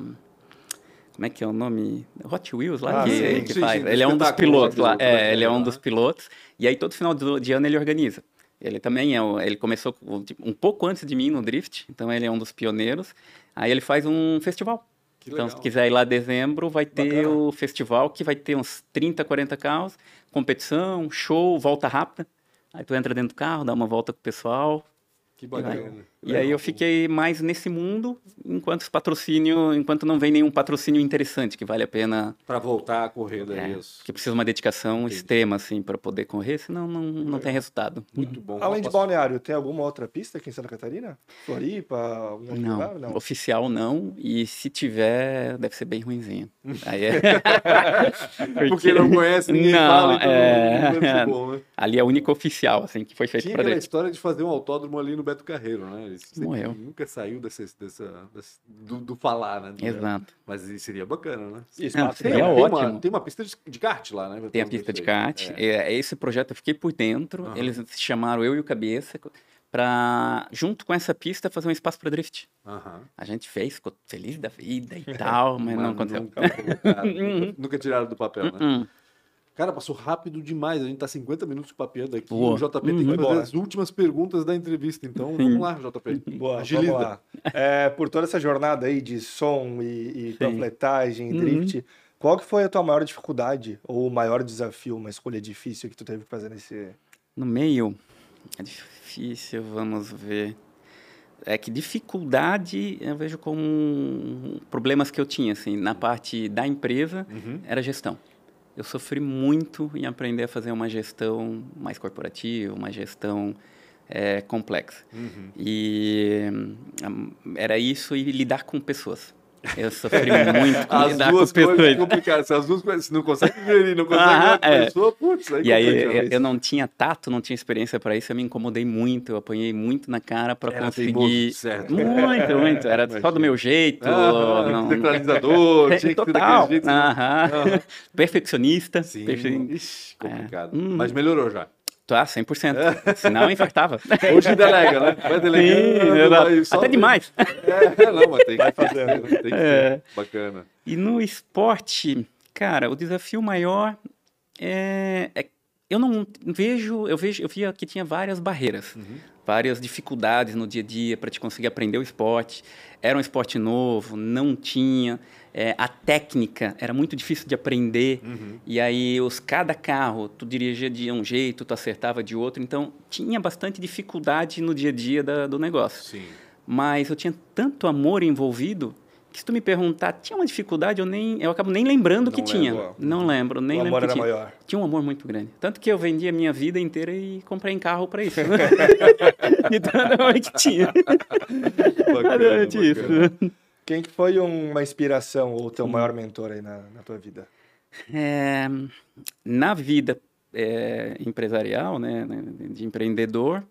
como é que é o nome? Hot Wheels lá Ah, que, sim, que sim, faz. sim, ele é um dos pilotos lá. né? É, ele é um dos pilotos. E aí todo final de ano ele organiza. Ele também é, ele começou com- tipo, um pouco antes de mim no drift, então ele é um dos pioneiros. Aí ele faz um festival. Que então, legal. se quiser ir lá em dezembro, vai ter Bacana. o festival que vai ter uns 30, 40 carros, competição, show, volta rápida. Aí tu entra dentro do carro, dá uma volta com o pessoal. Que bacana. E aí eu fiquei mais nesse mundo, enquanto patrocínio, enquanto não vem nenhum patrocínio interessante que vale a pena. Para voltar a correr, é, é isso. Que precisa uma dedicação Entendi. extrema, assim, para poder correr, senão não, não tem resultado. Muito bom. Além de Balneário, tem alguma outra pista aqui em Santa Catarina? Floripa? Não, lugar? não, oficial não. E se tiver, deve ser bem ruimzinho. aí é... Porque... Porque... não conhece, ninguém não, fala, então é... bom, né? Ali é a única oficial, assim, que foi feita para dentro. história de fazer um autódromo ali no Beto Carreiro, né? Morreu. Nunca saiu dessa, dessa, dessa do, do, falar, né? Exato. Mas seria bacana, né? Isso, Não, seria tem, ótimo. Tem uma, tem uma pista de, de kart lá, né? Tem a pista de kart. É. é. esse projeto eu fiquei por dentro. Uhum. Eles se chamaram Eu e o Cabeça para junto com essa pista fazer um espaço para drift. Uhum. A gente fez, ficou feliz da vida e tal, mas, mas não aconteceu. Nunca, nunca, nunca tiraram do papel, né? Uhum. Cara, passou rápido demais. A gente tá 50 minutos papeando aqui. Boa. O JP uhum. tem que fazer Boa. as últimas perguntas da entrevista. Então, Sim. vamos lá, JP. Boa, Agiliza. Vamos lá. É, por toda essa jornada aí de som e, e panfletagem, uhum. drift, qual que foi a tua maior dificuldade ou o maior desafio, uma escolha difícil que tu teve que fazer nesse... No meio, é difícil, vamos ver. É que dificuldade eu vejo como problemas que eu tinha, assim, na parte da empresa, uhum. era gestão eu sofri muito em aprender a fazer uma gestão mais corporativa, uma gestão é, complexa. Uhum. E um, era isso e lidar com pessoas. Eu sofri muito com as lidar duas com pessoas. coisas complicadas. Se as duas coisas, se não consegue gerir, não consegue ah, a é. pessoa, putz, aí E aí eu, eu, não tinha tato, não tinha experiência para isso, eu me incomodei muito, eu apanhei muito na cara para conseguir. Certo. Muito, muito. Era Imagina. só do meu jeito. Ah, não... Tinha Total. que ser jeito. Aham. Perfeccionista. Sim. Ixi, complicado. É. Hum. Mas melhorou já. Tá, 100%. É. Senão infartava. Hoje delega, né? Vai delegando. Sim, Até demais. É, não, mas tem que fazer. Né? Tem que é. Bacana. E no esporte, cara, o desafio maior é, é eu não vejo, eu vejo, eu via que tinha várias barreiras, uhum. várias dificuldades no dia a dia para te conseguir aprender o esporte. Era um esporte novo, não tinha é, a técnica era muito difícil de aprender. Uhum. E aí os cada carro tu dirigia de um jeito, tu acertava de outro, então tinha bastante dificuldade no dia a dia da, do negócio. Sim. Mas eu tinha tanto amor envolvido que se tu me perguntar, tinha uma dificuldade, eu nem eu acabo nem lembrando não que tinha. Não lembro, nem o lembro amor que era tinha. Maior. Tinha um amor muito grande. Tanto que eu vendi a minha vida inteira e comprei em carro para isso. então, realmente tinha. Bacana, isso. Quem que foi uma inspiração ou teu maior mentor aí na, na tua vida? É, na vida é, empresarial, né, né de empreendedor,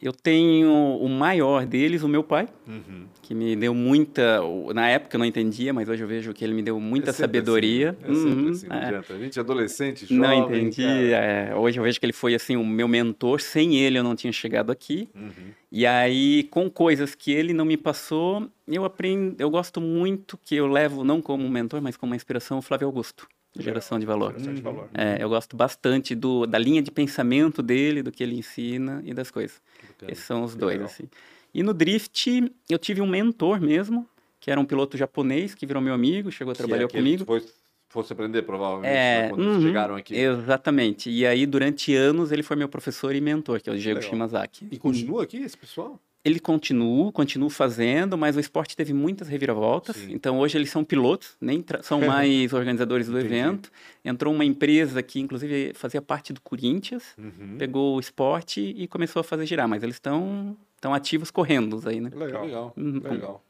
eu tenho o maior deles, o meu pai, uhum. que me deu muita. Na época eu não entendia, mas hoje eu vejo que ele me deu muita é sabedoria. Assim, é uhum, assim, não é. adianta. A gente é adolescente, jovem. Não entendi. É, hoje eu vejo que ele foi assim o meu mentor. Sem ele eu não tinha chegado aqui. Uhum. E aí, com coisas que ele não me passou, eu aprendo. Eu gosto muito que eu levo, não como mentor, mas como uma inspiração, o Flávio Augusto. Geração de valor. Geração de valor. É, eu gosto bastante do, da linha de pensamento dele, do que ele ensina e das coisas. Esses são os dois, assim. E no drift, eu tive um mentor mesmo, que era um piloto japonês, que virou meu amigo, chegou a trabalhar é comigo. Depois fosse aprender, provavelmente, é, né, quando uhum, chegaram aqui. Exatamente. E aí, durante anos, ele foi meu professor e mentor, que é o Diego Legal. Shimazaki. E continua aqui esse pessoal? Ele continua, continua fazendo, mas o esporte teve muitas reviravoltas. Sim. Então hoje eles são pilotos, nem são mais organizadores do Entendi. evento. Entrou uma empresa que inclusive fazia parte do Corinthians, uhum. pegou o esporte e começou a fazer girar, mas eles estão estão ativos correndo aí, né? Legal, legal. Uhum. legal.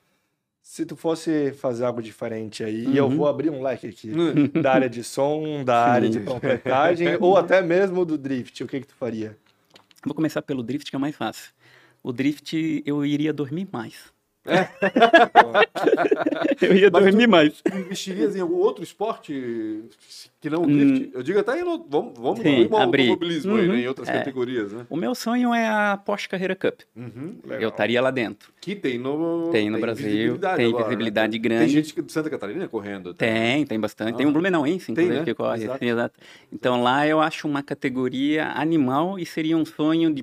Se tu fosse fazer algo diferente aí, uhum. eu vou abrir um leque aqui da área de som, da área de panfletagem ou até mesmo do drift, o que que tu faria? Vou começar pelo drift que é mais fácil o drift eu iria dormir mais. É. eu ia Mas dormir mais. Investirias em algum outro esporte que não o drift? Hum, eu digo até em, vamos, vamos Sim, no automobilismo uhum, aí, né, em outras é. categorias, né? O meu sonho é a Porsche Carreira Cup. Uhum, eu estaria lá dentro. Que tem no, tem no tem Brasil, visibilidade tem agora, visibilidade né? grande. Tem gente de Santa Catarina correndo. Tá? Tem, tem bastante. Ah. Tem um Blumenauense, inclusive, né? que corre. Exato. Assim, exato. Então lá eu acho uma categoria animal e seria um sonho de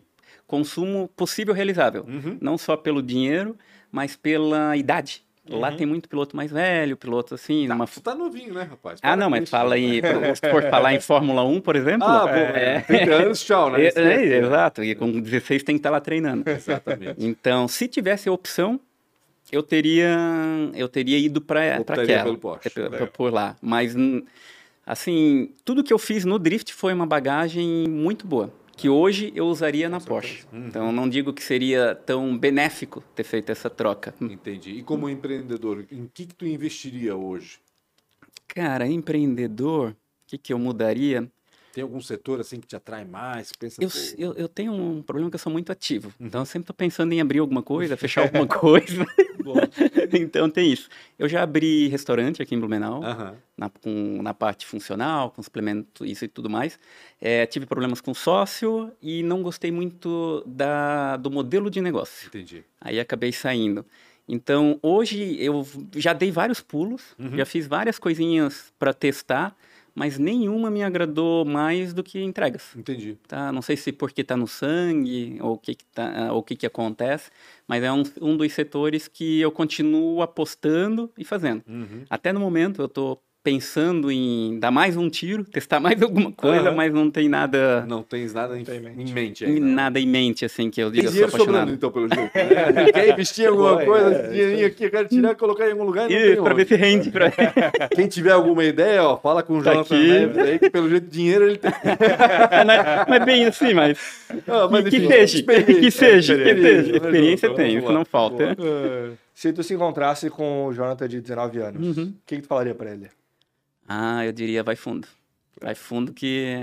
consumo possível realizável. Uhum. Não só pelo dinheiro, mas pela idade Lá tem muito piloto mais velho, piloto assim. Tá, numa... Você tá novinho, né, rapaz? Ah, Para não, mas isso. fala em. Se for falar em Fórmula 1, por exemplo. Ah, pô, é, 30 anos, tchau, né? é, é, exato. E com 16 tem que estar lá treinando. Exatamente. Então, se tivesse a opção, eu teria, eu teria ido para aquela. pelo Porsche. é, pra- por lá. Mas, assim, tudo que eu fiz no Drift foi uma bagagem muito boa. Que hoje eu usaria na Porsche. Uhum. Então, não digo que seria tão benéfico ter feito essa troca. Entendi. E como empreendedor, em que, que tu investiria hoje? Cara, empreendedor, o que, que eu mudaria? Tem algum setor assim que te atrai mais? Pensa, Eu, pô, eu, eu tenho um problema que eu sou muito ativo. Então, eu sempre estou pensando em abrir alguma coisa, fechar alguma coisa. então, tem isso. Eu já abri restaurante aqui em Blumenau, na, com, na parte funcional, com suplemento, isso e tudo mais. É, tive problemas com sócio e não gostei muito da, do modelo de negócio. Entendi. Aí acabei saindo. Então, hoje eu já dei vários pulos, Uhum. já fiz várias coisinhas para testar, mas nenhuma me agradou mais do que entregas. Entendi. Tá? Não sei se porque está no sangue ou o que, que, tá, ou o que, que acontece, mas é um, um dos setores que eu continuo apostando e fazendo. Uhum. Até no momento eu estou pensando em dar mais um tiro, testar mais alguma coisa, Aham. mas não tem nada, Não tens nada em, Tem em mente. em mente ainda. nada em mente assim que eu Tem diga eu sou dinheiro sobrando, apaixonado. então, pelo jeito. Né? Quer investir em alguma coisa, é, esse dinheirinho aqui, eu quero tirar e colocar em algum lugar não tem para ver se rende pra Quem tiver alguma ideia, ó, fala com o Tá Jonathan aqui. Neves aí, que pelo jeito dinheiro ele tem. é, é bem assim, mas Ah, mas que, que enfim, seja, experiência. que seja, que Experiência, seja. Experiência Jonathan? tem, isso não falta. Se tu se encontrasse com o Jonathan de 19 anos, o Uhum. que, que tu falaria pra ele? Ah, eu diria vai fundo. Vai fundo que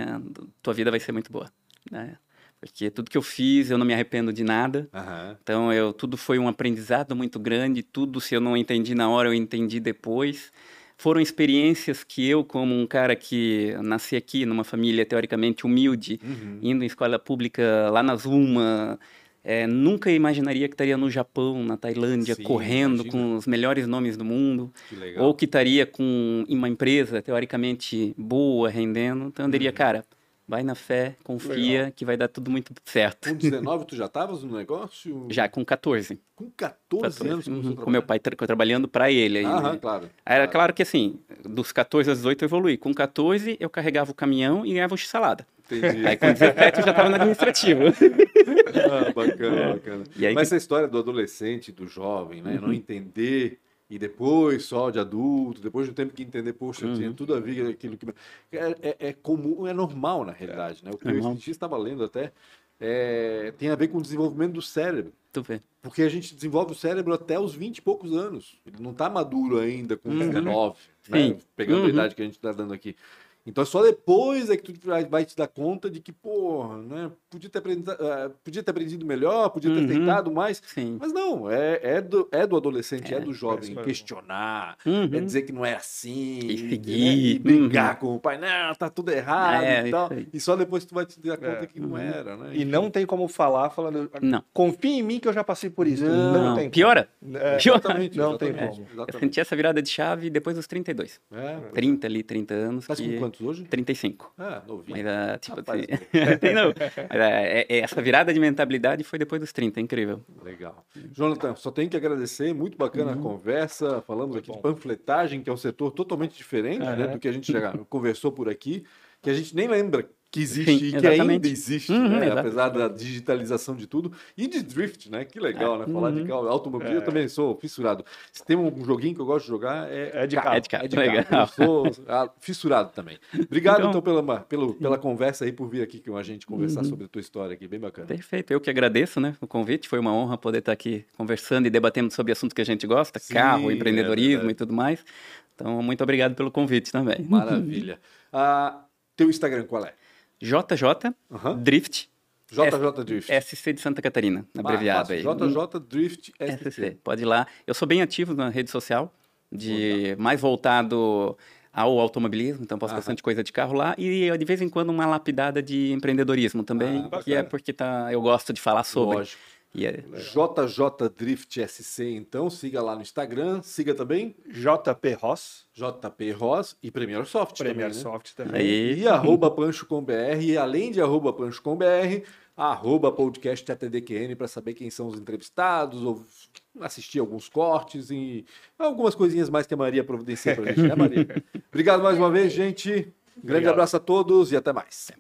tua vida vai ser muito boa. Né? Porque tudo que eu fiz, eu não me arrependo de nada. Aham. Então, eu, tudo foi um aprendizado muito grande. Tudo, se eu não entendi na hora, eu entendi depois. Foram experiências que eu, como um cara que nasci aqui numa família teoricamente humilde, Uhum. indo em escola pública lá na Zuma, eh, nunca imaginaria que estaria no Japão, na Tailândia, Sim, correndo imagina. com os melhores nomes do mundo. Que legal. Ou que estaria com uma empresa teoricamente boa, rendendo. Então eu Uhum. diria, cara, vai na fé, confia que vai dar tudo muito certo. Com 19, tu já estavas no negócio? Já com 14. Com 14, 14 anos uhum, com meu pai tra- trabalhando para ele ainda. Aham, claro. Era claro que assim, dos 14 aos 18 eu evoluí. Com 14 eu carregava o caminhão e ganhava o x-salada. Entendi. Aí com 17 eu já estava no administrativo. Ah, bacana, bacana. E aí Mas essa história do adolescente, do jovem, né? Uhum. Não entender e depois só de adulto, depois de um tempo que entender, poxa, Uhum. tinha tudo a ver aquilo que. É, é, é comum, é normal na realidade, né? O que eu Normal. dias estava lendo até é, tem a ver com o desenvolvimento do cérebro. tu vê. Porque a gente desenvolve o cérebro até os 20 e poucos anos. Ele não está maduro ainda com Uhum. 19, né? Sim. Pegando a Uhum. idade que a gente está dando aqui. Então só depois é que tu vai, vai te dar conta de que, porra, né? Podia ter aprendido, ah, podia ter aprendido melhor, podia ter Uhum. tentado mais. Sim. Mas não, é, é, do, é do adolescente, é, É, do é jovem questionar, Uhum. é dizer que não é assim, E né? seguir, e brigar uhum. com o pai, não, tá tudo errado É, e tal. E só depois tu vai te dar conta É. que não Uhum. era, né? E não tem como falar falando. Não. Confia em mim que eu já passei por isso. Não, Não, Não, tem. piora. como. É, Pior. Exatamente, Não tem exatamente, como. Eu senti essa virada de chave depois dos 32. É. 30 ali, 30 anos. Tá que... com quantos hoje? 35. Ah, novinho. Mas, ah, tipo Rapaz, assim... tem não. Mas, ah, é- é- essa virada de mentalidade foi depois dos 30, é incrível. Legal. Jonathan, só tenho que agradecer, muito bacana Uhum. a conversa, falamos aqui de bom. panfletagem, que é um setor totalmente diferente né, do que a gente já conversou por aqui, que a gente nem lembra que existe Sim, e que ainda existe, Uhum, né, apesar da digitalização de tudo. E de drift, né? Que legal, né? Falar de Uhum. carro, automobilismo, eu também sou fissurado. Se tem um joguinho que eu gosto de jogar, é, É de carro. É de carro, É de legal. carro. Eu sou ah, fissurado também. Obrigado, então, Então- pela, pelo, pela conversa aí, por vir aqui com a gente conversar Uhum. sobre a tua história aqui. Bem bacana. Perfeito, eu que agradeço né, o convite, foi uma honra poder estar aqui conversando e debatendo sobre assuntos que a gente gosta, Sim, carro, é empreendedorismo e tudo mais. Então, muito obrigado pelo convite também. Maravilha. Ah, teu Instagram qual é? JJ Aham. Drift JJ Drift. SC de Santa Catarina, Ah, abreviado aí. JJ Drift SC. SC, pode ir lá. Eu sou bem ativo na rede social, de mais voltado ao automobilismo, então posto Aham. bastante coisa de carro lá e de vez em quando uma lapidada de empreendedorismo também, Ah, que é porque tá, eu gosto de falar sobre. Lógico. E é... JJ Drift SC, então, siga lá no Instagram, siga também JP Ross. JP Ross e Premier Soft Premier também, né? Soft também. Aí, E arroba pancho.com.br, e além de arroba pancho.com.br, arroba podcast ATDQN para saber quem são os entrevistados, ou assistir alguns cortes e algumas coisinhas mais que a Maria providencia pra gente, né, Maria? Obrigado mais uma vez, gente. Grande Obrigado. abraço a todos e até mais.